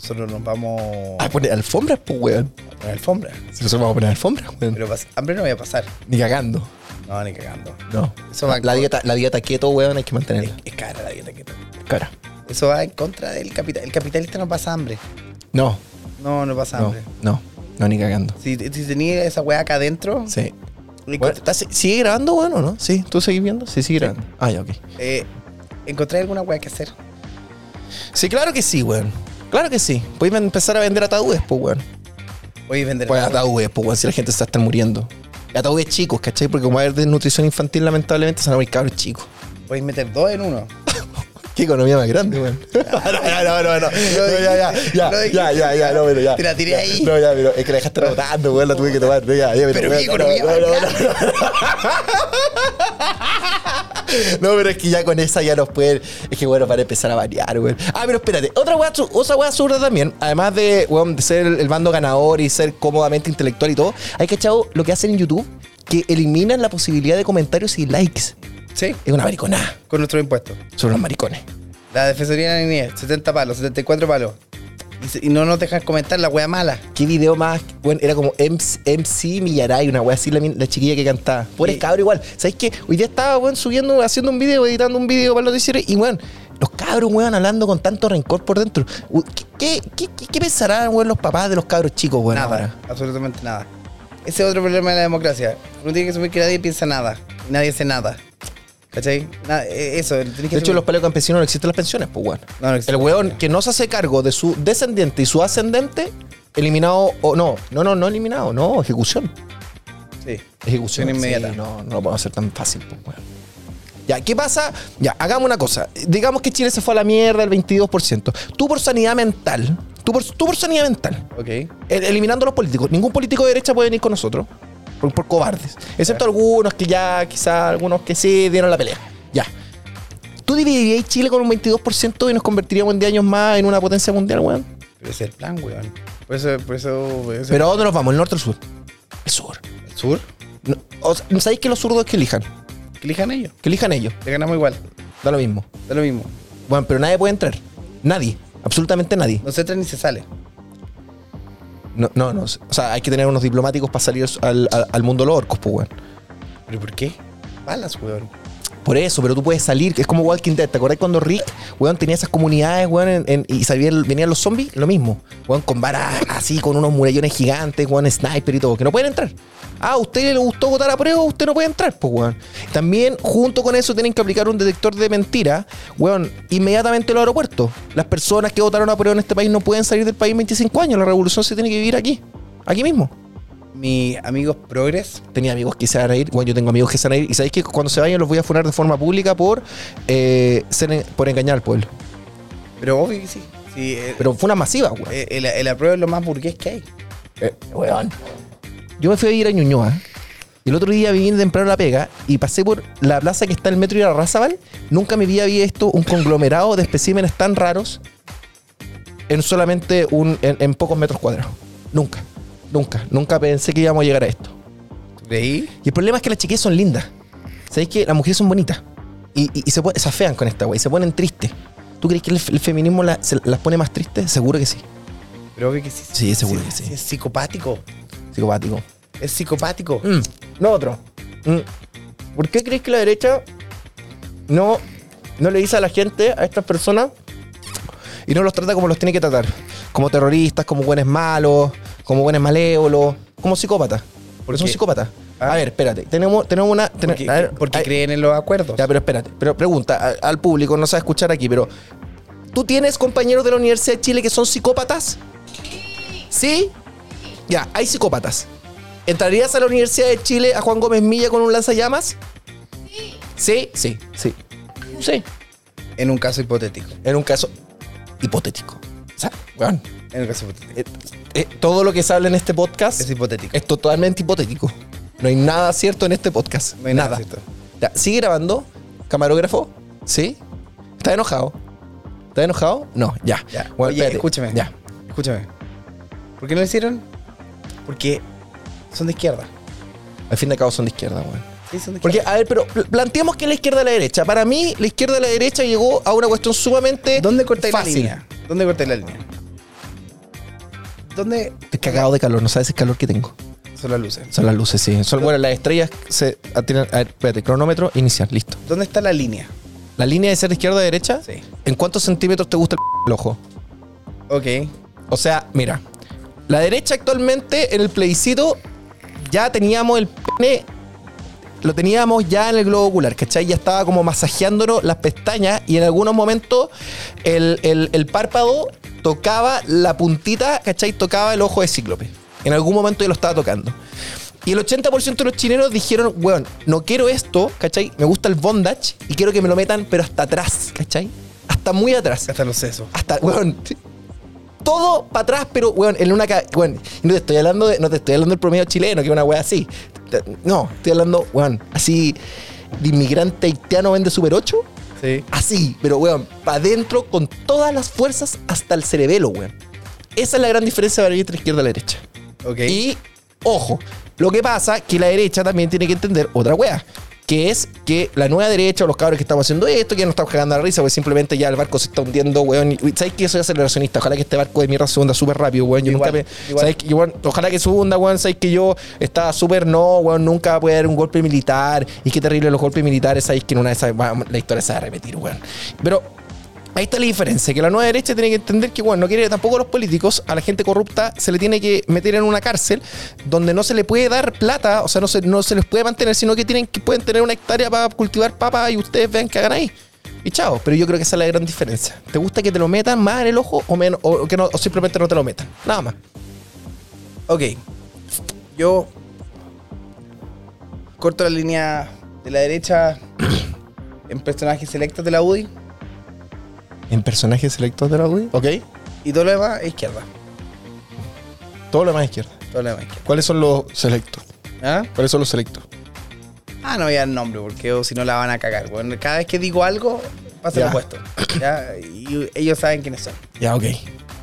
Nosotros nos vamos A poner alfombras, pues, weón. a poner alfombra. Si nosotros vamos a poner alfombras, weón. Pero hambre no voy a pasar. Ni cagando. No, ni cagando. No. Eso va la, dieta, la dieta keto, weón, hay que mantenerla. Es cara la dieta que tengo. Cara. Eso va en contra del capital. El capitalista no pasa hambre. No, No, no pasa hambre. no, no, ni cagando. Si, si tenía esa weá acá adentro, Sí. Bueno, ¿estás- ¿Sigue grabando, bueno, o no? Sí, ¿tú seguís viendo? Sí, sigue grabando. Ah, ya, ok. eh, encontré alguna weá que hacer. Sí, claro que sí, weón. Claro que sí. Puedes empezar a vender ataúdes, pues, weón. A vender. Pues ataúdes, pues, weón, si la gente se está estar muriendo. Ataúdes chicos, ¿cachai? Porque como va a haber desnutrición infantil, lamentablemente, se van a morir cabros chicos. A meter dos en uno. Qué economía más grande, weón. no, no, no, no, ya, ya, ya, ya, ya, ya, no, pero ya. Te la tiré ahí. No, ya, pero es que la dejaste rebotando, weón, la tuve que tomar. No, ya, ya, Pero qué no, economía no, más grande. No, pero es que ya con esa ya nos pueden. Es que bueno, para empezar a variar, weón. Ah, pero espérate. Otra weá, otra weá absurda también. Además de, weón, de ser el bando ganador y ser cómodamente intelectual y todo. Hay que echar lo que hacen en YouTube, que eliminan la posibilidad de comentarios y likes. Sí, Es una mariconada. con nuestros impuestos. Son unos maricones. La Defensoría de la Niñez, 70 palos, 74 palos. Y, se- y no nos dejan comentar la weá mala. ¿Qué video más? Bueno, era como MC, MC Millaray, una wea así, la, min- la chiquilla que cantaba. Pobre Sí. cabro igual. ¿Sabes qué? Hoy día estaba, weón, subiendo, haciendo un video, editando un video para los noticieros y, weón, los cabros, weón, hablando con tanto rencor por dentro. U- ¿Qué, qué, qué, qué- qué pensarán, weón, los papás de los cabros chicos, weón? nada, ahora? absolutamente nada. Ese es otro problema de la democracia. Uno tiene que asumir que nadie piensa nada. Y nadie hace nada. ¿Cachai? Nada, eh, eso. tenés que De hecho, en los paleos campesinos no existen las pensiones, pues, weón. No, no El weón que no se hace cargo de su descendiente y su ascendente, eliminado, o no, no, no, no eliminado, no, ejecución. Sí. Ejecución inmediata. no, no lo podemos hacer tan fácil, pues, weón. Ya, ¿qué pasa? Ya, hagamos una cosa. Digamos que Chile se fue a la mierda el 22%. Tú por sanidad mental, tú por, tú por sanidad mental, Ok. el- eliminando a los políticos. Ningún político de derecha puede venir con nosotros. Por, por cobardes. Excepto algunos que ya, quizás algunos que sí dieron la pelea. Ya. ¿Tú dividirías Chile con un 22% y nos convertiríamos en 10 años más en una potencia mundial, weón? Ese es el plan, weón. Por eso, por eso. por eso- Pero ¿a dónde nos vamos? ¿El norte o el sur? El sur. ¿El sur? No, o sea, ¿Sabéis que los zurdos que elijan? Que elijan ellos. Que elijan ellos. Le ganamos igual. Da lo mismo. Da lo mismo. Bueno, pero nadie puede entrar. Nadie. Absolutamente nadie. No se entra ni se sale. No, no, no. O sea, hay que tener unos diplomáticos para salir al, al- mundo de los orcos, pues, weón. ¿Pero por qué? Balas, weón. Por eso, pero tú puedes salir. Es como Walking Dead. ¿Te acordás cuando Rick, weón, tenía esas comunidades, weón, y salían, venían los zombies? Lo mismo. Weón, con varas así, con unos murallones gigantes, weón, sniper y todo, que no pueden entrar. Ah, ¿a usted le gustó votar a prueba? Usted no puede entrar, pues, weón. También, junto con eso, tienen que aplicar un detector de mentira, weón, inmediatamente en los aeropuertos. Las personas que votaron a prueba en este país no pueden salir del país en 25 años. La revolución se tiene que vivir aquí. Aquí mismo. Mis amigos progres. Tenía amigos que se van a ir. Bueno, yo tengo amigos que se van a ir. Y sabéis que cuando se vayan los voy a funar de forma pública por, eh, ser en- por engañar al pueblo. Pero obvio que sí. sí eh, Pero fue una masiva, weón. eh, el, el apruebo es lo más burgués que hay. Eh, weón. Yo me fui a ir a Ñuñoa. Y el otro día vine temprano a la pega y pasé por la plaza que está en el metro y la Razabal. Nunca me había visto un conglomerado de especímenes tan raros en solamente un, en, en pocos metros cuadrados. Nunca, nunca, nunca pensé que íbamos a llegar a esto. ¿Tú creí? Y el problema es que las chiquillas son lindas. ¿Sabéis que las mujeres son bonitas? Y, y- y se, se afean con esta wey, se ponen tristes. ¿Tú crees que el, el feminismo la- se- las pone más tristes? Seguro que sí. Pero obvio que sí. Sí, seguro que sí. Es psicopático. Psicopático. Es psicopático. Mm, No otro. Mm. ¿Por qué crees que la derecha no, no le dice a la gente, a estas personas, y no los trata como los tiene que tratar? Como terroristas, como buenos malos, como buenos malévolos, como psicópatas. Porque son psicópatas. Ah. A ver, espérate. Tenemos, tenemos una. ten- Porque, a ver, porque hay- creen en los acuerdos. Ya, pero espérate. Pero pregunta a- al público, no sabe escuchar aquí, pero. ¿Tú tienes compañeros de la Universidad de Chile que son psicópatas? ¿Sí? Ya, hay psicópatas. ¿Entrarías a la Universidad de Chile a Juan Gómez Milla con un lanzallamas? Sí. Sí, sí. Sí. En un caso hipotético. En un caso hipotético. O sea, weón, En un caso hipotético. Eh, todo lo que se habla en este podcast Es hipotético. es totalmente hipotético. No hay nada cierto en este podcast. No hay nada cierto. Ya, sigue grabando. Camarógrafo. ¿Sí? ¿Está enojado? ¿Está enojado? No, ya. Ya. Bueno, Oye, espérate. escúchame. Ya. Escúchame. ¿Por qué no lo hicieron? Porque son de izquierda. Al fin de cabo son de izquierda, weón. Sí, son de Porque, izquierda. a ver, pero pl- planteemos que es la izquierda y la derecha. Para mí, la izquierda y la derecha llegó a una cuestión sumamente ¿Dónde cortáis la línea? ¿Dónde cortáis la línea? ¿Dónde Estoy cagado de calor, no sabes el calor que tengo. son las luces? Son las luces, sí. Son, bueno, las estrellas se atienden. A ver, espérate, cronómetro inicial, listo. ¿Dónde está la línea? La línea de ser izquierda a derecha, Sí. ¿en cuántos centímetros te gusta el ojo? Ok. O sea, mira, la derecha actualmente en el plebiscito ya teníamos el pene, lo teníamos ya en el globo ocular, ¿cachai? Ya estaba como masajeándonos las pestañas y en algunos momentos el, el- el párpado tocaba la puntita, ¿cachai? Tocaba el ojo de cíclope. En algún momento ya lo estaba tocando. Y el 80% de los chilenos dijeron, weón, no quiero esto, ¿cachai? Me gusta el bondage y quiero que me lo metan, pero hasta atrás, ¿cachai? Hasta muy atrás. Hasta los sesos. Hasta, weón. Todo para atrás, pero, weón, en una. Weón, no te estoy hablando de, no te estoy hablando del promedio chileno, que es una weá así. No, estoy hablando, weón, así. De inmigrante haitiano vende Super 8. Sí. Así, pero, weón, para adentro con todas las fuerzas hasta el cerebelo, weón. Esa es la gran diferencia para mí entre la izquierda y la derecha. Ok. Y, ojo, lo que pasa que la derecha también tiene que entender otra wea. Que es que la nueva derecha o los cabros que estamos haciendo esto, que ya no estamos cagando la risa, porque simplemente ya el barco se está hundiendo, weón. Y, ¿Sabes que soy aceleracionista? Ojalá que este barco de mierda se hunda súper rápido, weón. Yo Igual, nunca me. igual. ¿sabes que, weón, ojalá que se hunda, weón. Sabes que yo estaba súper no, weón. Nunca puede haber un golpe militar. Y qué terrible los golpes militares. Sabéis que en una de esas va- la historia se va a repetir, weón. Pero Ahí está la diferencia, que la nueva derecha tiene que entender que, bueno, no quiere tampoco a los políticos, a la gente corrupta se le tiene que meter en una cárcel donde no se le puede dar plata, o sea, no se, no se les puede mantener, sino que tienen que pueden tener una hectárea para cultivar papas y ustedes vean que hagan ahí. Y chao, pero yo creo que esa es la gran diferencia. ¿Te gusta que te lo metan más en el ojo o, menos, o, que no, simplemente no te lo metan? Nada más. Ok. Yo corto la línea de la derecha en personajes selectos de la UDI En personajes selectos de la UDI. Ok. y todo lo demás es izquierda. Todo lo demás izquierda. Todo lo demás es izquierda. ¿Cuáles son los selectos? ¿Ah? ¿Cuáles son los selectos? Ah, no voy a dar nombre porque si no la van a cagar. Bueno, cada vez que digo algo, pasa lo opuesto. ¿ya? Y ellos saben quiénes son. Ya, ok.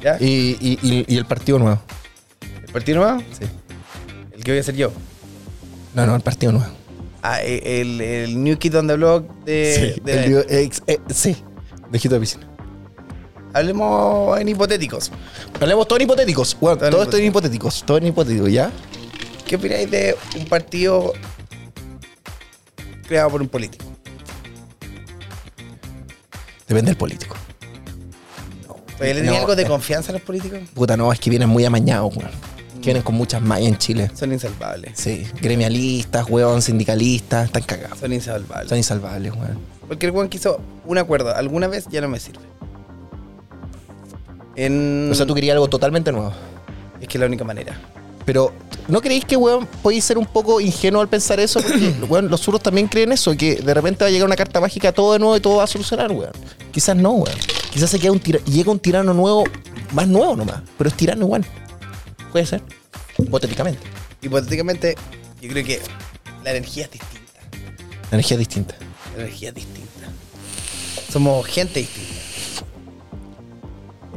¿ya? ¿Y, y, y- y el partido nuevo? ¿El partido nuevo? Sí. El que voy a ser yo. No, no, el partido nuevo. Ah, e- el, el New Kid on the Block de. sí, de- el lío- ex- eh, sí, de Hijito de piscina. Hablemos en hipotéticos. Hablemos todo en hipotéticos. Bueno, Todo esto en hipotéticos. Todo en hipotéticos, ¿ya? ¿Qué opináis de un partido creado por un político? Depende del político. ¿Todavía le No, algo de eh. confianza a los políticos? Puta, no, es que vienen muy amañados, weón. Que vienen con muchas mallas en Chile. Son insalvables. Sí, gremialistas, weón, sindicalistas, están cagados. Son insalvables. Son insalvables, weón. Porque el weón quiso un acuerdo alguna vez, ya no me sirve. En... O sea, tú querías algo totalmente nuevo. Es que es la única manera. Pero, ¿no creéis que, weón, podéis ser un poco ingenuo al pensar eso? Porque, weón, los zurdos también creen eso, que de repente va a llegar una carta mágica todo de nuevo y todo va a solucionar, weón. Quizás no, weón. Quizás se queda un tira- llega un tirano nuevo, más nuevo nomás, pero es tirano igual. Puede ser. Hipotéticamente. Hipotéticamente, yo creo que la energía es distinta. La energía es distinta. La energía es distinta. Somos gente distinta.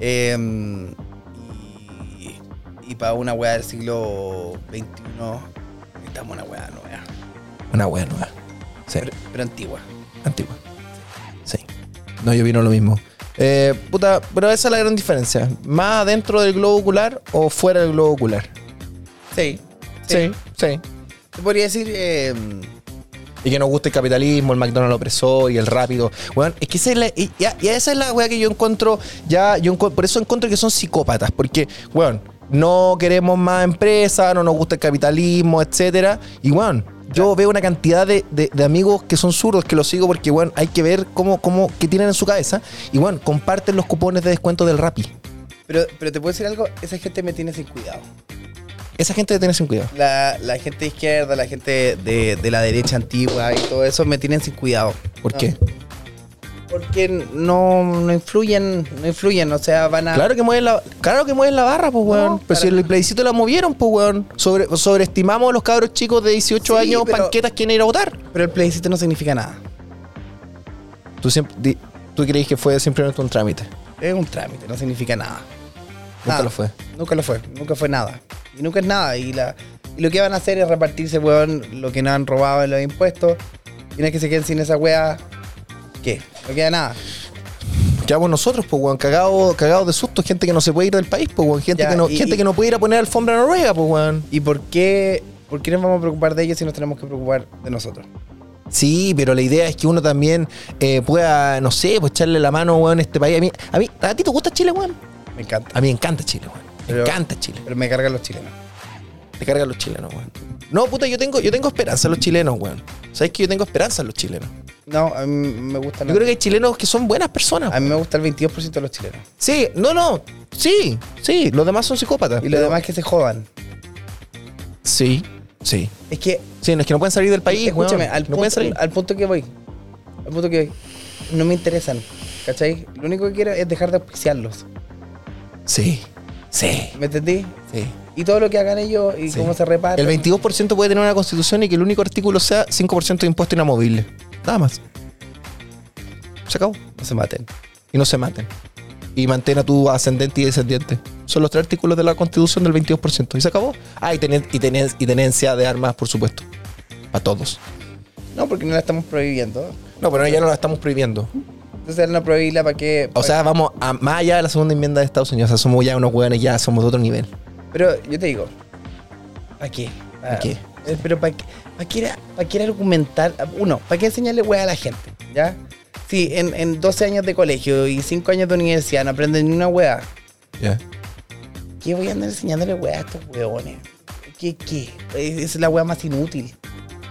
Em, y, y para una weá del siglo XXI, necesitamos una weá nueva. Una weá nueva. Sí. Pero, pero antigua. Antigua. Sí. No, yo vino lo mismo. Eh, puta, pero esa es la gran diferencia. ¿Más dentro del globo ocular o fuera del globo ocular? Sí. Sí, sí. Te podría decir. em, Y que nos guste el capitalismo, el McDonald's opresor y el rápido. Weón, es que esa es la, y, esa es la weá que yo encuentro, ya, yo por eso encuentro que son psicópatas, porque, weón, no queremos más empresas, no nos gusta el capitalismo, etcétera. Y weón, yo veo una cantidad de, de- amigos que son zurdos que los sigo porque, weón, hay que ver cómo, cómo, qué tienen en su cabeza. Y weón, comparten los cupones de descuento del Rappi. pero, pero te puedo decir algo, esa gente me tiene sin cuidado. Esa gente tiene sin cuidado. La, la gente de izquierda, la gente de, de la derecha antigua y todo eso me tienen sin cuidado. ¿Por No, qué? Porque no, no influyen, no influyen, o sea, van a. Claro que mueven la, claro que mueven la barra, pues, weón. No, pero si el plebiscito la movieron, pues, weón. Sobre, sobreestimamos a los cabros chicos de 18 Sí, años, pero- panquetas, quieren ir a votar. Pero el plebiscito no significa nada. Tú, siempre, tú creís que fue simplemente un trámite. Es un trámite, no significa nada. Nunca Nada. lo fue. Nunca lo fue, nunca fue nada. Y nunca es nada. Y, la, y lo que van a hacer es repartirse, weón, lo que no han robado en los impuestos. Y una vez que se queden sin esa weá, ¿qué? No queda nada. Quedamos nosotros, pues, weón, cagados cagados de susto. Gente que no se puede ir del país, pues, weón. Gente, Ya, que no, y- gente y- que no puede ir a poner alfombra en Noruega, pues, weón. ¿Y por qué, por qué nos vamos a preocupar de ellos si nos tenemos que preocupar de nosotros? Sí, pero la idea es que uno también eh, pueda, no sé, pues echarle la mano, weón, a este país. A mí, a mí, ¿a ti te gusta Chile, weón? Me encanta. A mí me encanta Chile, weón. Me Pero- encanta Chile. Pero me cargan los chilenos. Te cargan los chilenos, weón. No, puta, yo tengo, yo tengo esperanza en los chilenos, weón. ¿Sabes que yo tengo esperanza en los chilenos? No, a mí me gustan Yo creo que hay chilenos que son buenas personas. A mí me gusta el 22% de los chilenos. Sí, no, no. Sí, sí. Los demás son psicópatas. Y los demás que se jodan. Sí, sí. Es que, Sí, no, es que no pueden salir del país, escúchame, weón. al, no punto, pueden salir. al punto que voy. Al punto que no me interesan. ¿Cachai? Lo único que quiero es dejar de auspiciarlos. Sí, sí, ¿Me entendí? sí. Y todo lo que hagan ellos y Sí. cómo se reparten. El 22% puede tener una constitución y que el único artículo sea 5% de impuesto inamovible. Nada más. Se acabó. No se maten. Y no se maten. Y mantén a tu ascendente y descendiente. Son los tres artículos de la constitución del 22%. Y se acabó. Ah, y, tenen- y, tenen- y tenencia de armas, por supuesto. Para todos. No, porque no la estamos prohibiendo. No, pero ya no la estamos prohibiendo. Entonces al no prohibirla, ¿para qué? O sea, vamos a, más allá de la segunda enmienda de Estados Unidos. O sea, somos ya unos hueones, ya somos de otro nivel. Pero yo te digo, ¿para qué? ¿Para qué? Eh, Pero ¿para qué? ¿Para qué, era- para qué era argumentar? Uno, ¿para qué enseñarle weá a la gente? ¿Ya? Si en, en 12 años de colegio y 5 años de universidad no aprenden ni una weá, Ya. ¿qué voy a andar enseñándole weá a estos weones? ¿Qué? ¿Qué? Es es la weá más inútil.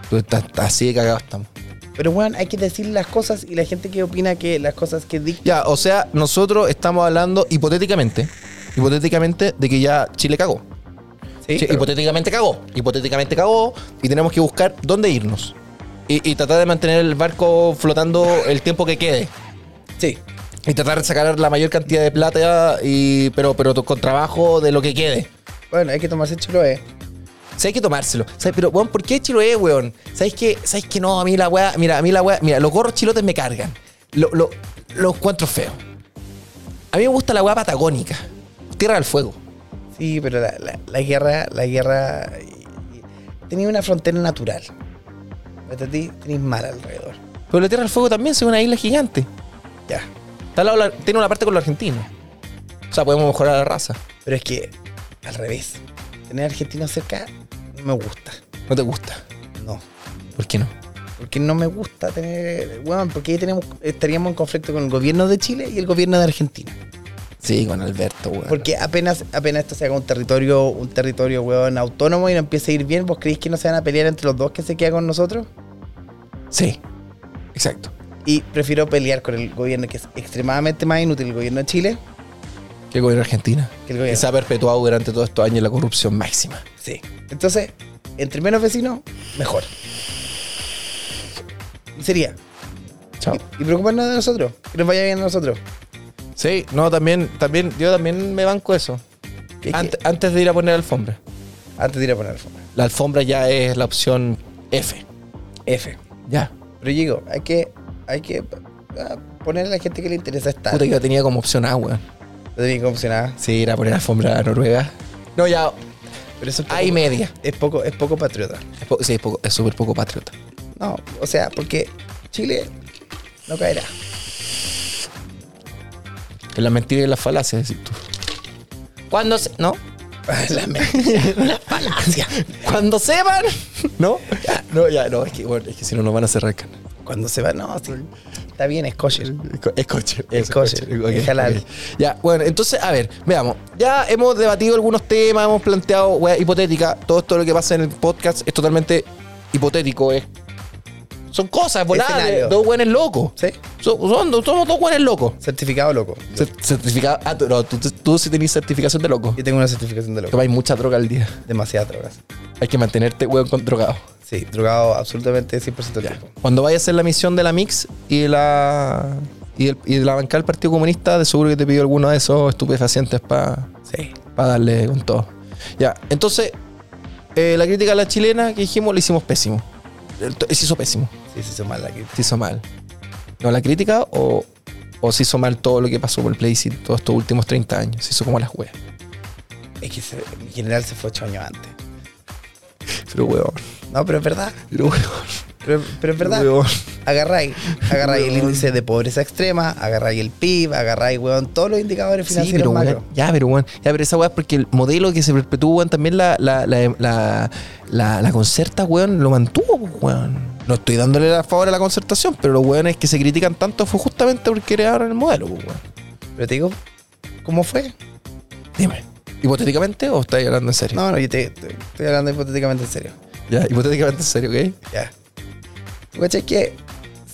Tú estás así de cagado estamos. Pero weón, hay que decir las cosas y la gente que opina que las cosas que dictan. Ya, o sea, nosotros estamos hablando hipotéticamente, hipotéticamente de que ya Chile cagó. Sí, pero- hipotéticamente cagó. Hipotéticamente cagó y tenemos que buscar dónde irnos. Y, y tratar de mantener el barco flotando el tiempo que quede. sí. Y tratar de sacar la mayor cantidad de plata, y, pero, pero con trabajo de lo que quede. Bueno, hay que tomarse Chiloé. O sea, hay que tomárselo. ¿Sabes? Pero, weón, ¿por qué Chiloé, weón? ¿Sabes qué? ¿Sabes qué? No, a mí la weá, mira, a mí la weá, mira, los gorros chilotes me cargan. Lo, lo, los encuentro feos. A mí me gusta la weá patagónica. Tierra del fuego. Sí, pero la, la- la guerra, la guerra tenía una frontera natural. ¿Me entendí? Tenéis mar alrededor. Pero la Tierra del Fuego también es una isla gigante. Ya. Está al lado la- tiene una parte con los argentinos. O sea, podemos mejorar la raza. Pero es que, al revés. Tener argentinos cerca no me gusta. ¿No te gusta? No. ¿Por qué no? Porque no me gusta tener. Bueno, porque ahí tenemos, estaríamos en conflicto con el gobierno de Chile y el gobierno de Argentina. Sí, con Alberto, weón. Porque apenas, apenas esto se haga un territorio, un territorio, weón, autónomo y no empiece a ir bien, ¿vos creéis que no se van a pelear entre los dos que se queda con nosotros? Sí. Exacto. Y prefiero pelear con el gobierno que es extremadamente más inútil, el gobierno de Chile, Que el gobierno de Argentina. Que el gobierno. se ha perpetuado durante todos estos años la corrupción máxima. Sí. Entonces, entre menos vecinos, mejor. Sería. Chao. Y, y preocuparnos de nosotros. Que nos vaya bien a nosotros. Sí, no, también, también, yo también me banco eso. ¿Qué- qué? Ante- antes de ir a poner alfombra. Antes de ir a poner alfombra. La alfombra ya es la opción F. F. Ya. Pero digo, hay que, hay que ah, poner a la gente que le interesa estar. Puta que yo tenía como opción A, weón. Lo tenía. Sí, ir a poner alfombra a Noruega. No, ya. Pero eso es poco- media. Es poco, es poco patriota. Es po- sí, es poco- es súper poco patriota. No, o sea, porque Chile no caerá. Es la mentira y la falacia, decís tú. Cuando se. ¿No? la mentira, la falacia. Cuando sepan. ¿No? Ya, no, ya, no. Es que, bueno, es que si no nos van a cerrar el canal. Cuando se va, no, sí, está bien, es kosher. Es kosher. Ya, bueno, entonces, a ver, veamos. Ya hemos debatido algunos temas, hemos planteado weá hipotética. Todo esto lo que pasa en el podcast es totalmente hipotético. Es, son cosas voladas. Dos buenos locos. ¿Sí? Son, son- somos dos buenos locos. Certificado loco. Cer- Certificado. Ah, tú, no, tú, tú- tú sí tenés certificación de loco. Yo tengo una certificación de loco. Tomáis mucha droga al día. Demasiadas drogas. Hay que mantenerte, weón, con drogado. Sí, drogado absolutamente 100% del tiempo. Cuando vayas a hacer la misión de la Mix y de la. Y, el- y la bancada del Partido Comunista, de seguro que te pidió alguno de esos estupefacientes para Sí. darle con todo. Ya, entonces, eh, la crítica a la chilena que dijimos, la hicimos pésimo. Se hizo pésimo. Sí, se hizo mal la crítica. Se hizo mal. ¿No la crítica o, o se hizo mal todo lo que pasó por el plebiscito todos estos últimos 30 años? Se hizo como las weas. Es que se- en general se fue ocho años antes. Pero weón. No, pero es verdad. Pero weón. Pero, pero es verdad. Weón. Agarráis, agarráis el índice de pobreza extrema, agarráis el PIB, agarráis, weón, todos los indicadores Sí, financieros pero macro. weón, ya, pero weón, ya, pero esa weá es porque el modelo que se perpetuó, weón, también la, la, la, la, la- concerta, weón, lo mantuvo, weón. No estoy dándole a favor a la concertación, pero los weones que se critican tanto fue justamente porque crearon el modelo, pues, weón. Pero te digo, ¿cómo fue? Dime, ¿hipotéticamente o estáis hablando en serio? No, no, yo te, te- estoy hablando hipotéticamente en serio. Ya, hipotéticamente en serio, ¿ok? Ya. ¿Tú cachai que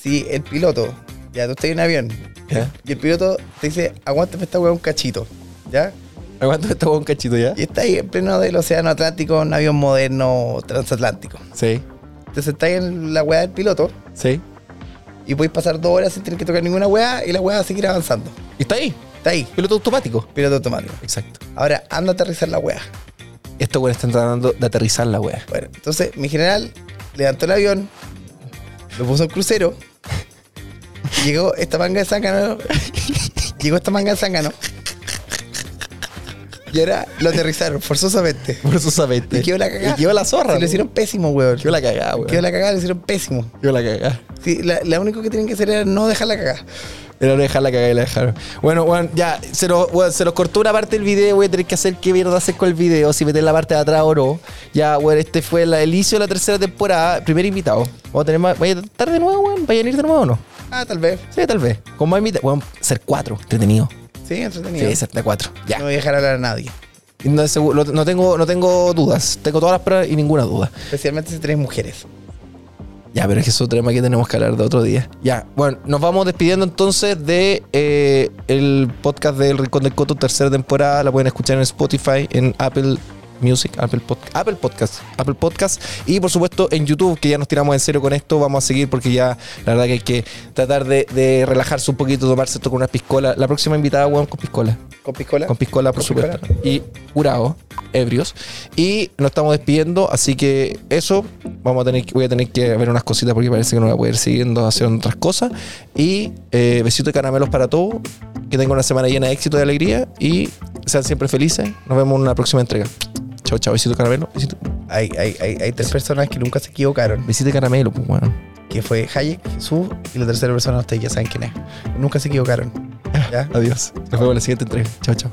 si el piloto, ya tú estás en un avión, Ya. y el piloto te dice, aguántame esta weá un cachito, ¿ya? Aguanta esta weá un cachito ya. Y está ahí en pleno del océano Atlántico, un avión moderno transatlántico. Sí, Está ahí en la weá del piloto sí. y podéis pasar dos horas sin tener que tocar ninguna weá y la weá va a seguir avanzando. Y está ahí, Está ahí, piloto automático. piloto automático. Exacto. Ahora, anda a aterrizar la weá. Estos weones están tratando de aterrizar la weá. Bueno, entonces mi general levantó el avión, lo puso en crucero, llegó esta manga de zángano, llegó esta manga de zángano, y ahora lo aterrizaron forzosamente. Sabete. Y quedó la cagada. Y quedó la zorra. Se lo hicieron pésimo, weón. Quedó la cagada, weón. Quedó la cagada, lo hicieron pésimo. Quedó la cagada. Sí, la, la único que tienen que hacer era no dejar la cagada. Era no dejarla cagar y la dejaron. Bueno, bueno, ya, se nos, se nos cortó una parte del video, voy a tener que hacer qué mierda hacer con el video, si meter la parte de atrás o no. Ya, bueno, este fue la- el inicio de la tercera temporada, primer invitado. Vamos a tener más, ¿vaya a estar de nuevo, weón? ¿Vayan a ir de nuevo o no? Ah, tal vez. Sí, tal vez. Con más invitados. Bueno, ser cuatro, entretenido. Sí, entretenido. Sí, ser de cuatro. Ya. No voy a dejar hablar a nadie. Y No, seguro- no tengo, no tengo dudas. Tengo todas las pruebas y ninguna duda. Especialmente si tenés mujeres. Ya, pero es que es otro tema que tenemos que hablar de otro día. Ya, bueno, nos vamos despidiendo entonces de eh, el podcast del Rincón del Coto, tercera temporada. La pueden escuchar en Spotify, en Apple Music, Apple, Pod- Apple Podcast, Apple Podcast y por supuesto en YouTube, que ya nos tiramos en serio con esto. Vamos a seguir porque ya la verdad que hay que tratar de, de relajarse un poquito, tomarse esto con una piscola. La próxima invitada, weón, con piscola. ¿Con piscola? Con piscola, por ¿Con supuesto. piscola? Y curado, ebrios. Y nos estamos despidiendo, así que eso, vamos a tener, que- voy a tener que ver unas cositas porque parece que no voy a poder ir siguiendo haciendo otras cosas. Y eh, besitos de caramelos para todos. Que tengan una semana llena de éxito y alegría. Y sean siempre felices. Nos vemos en una próxima entrega. Chao, chao. Besito caramelo. Besito, Hay, hay, hay, hay tres personas que nunca se equivocaron. besito caramelo, pues bueno. Que fue Hayek, Jesús y la tercera persona, ustedes ya saben quién es. Nunca se equivocaron. ¿Ya? Adiós. Nos vemos en la siguiente entrega. Chao, chao.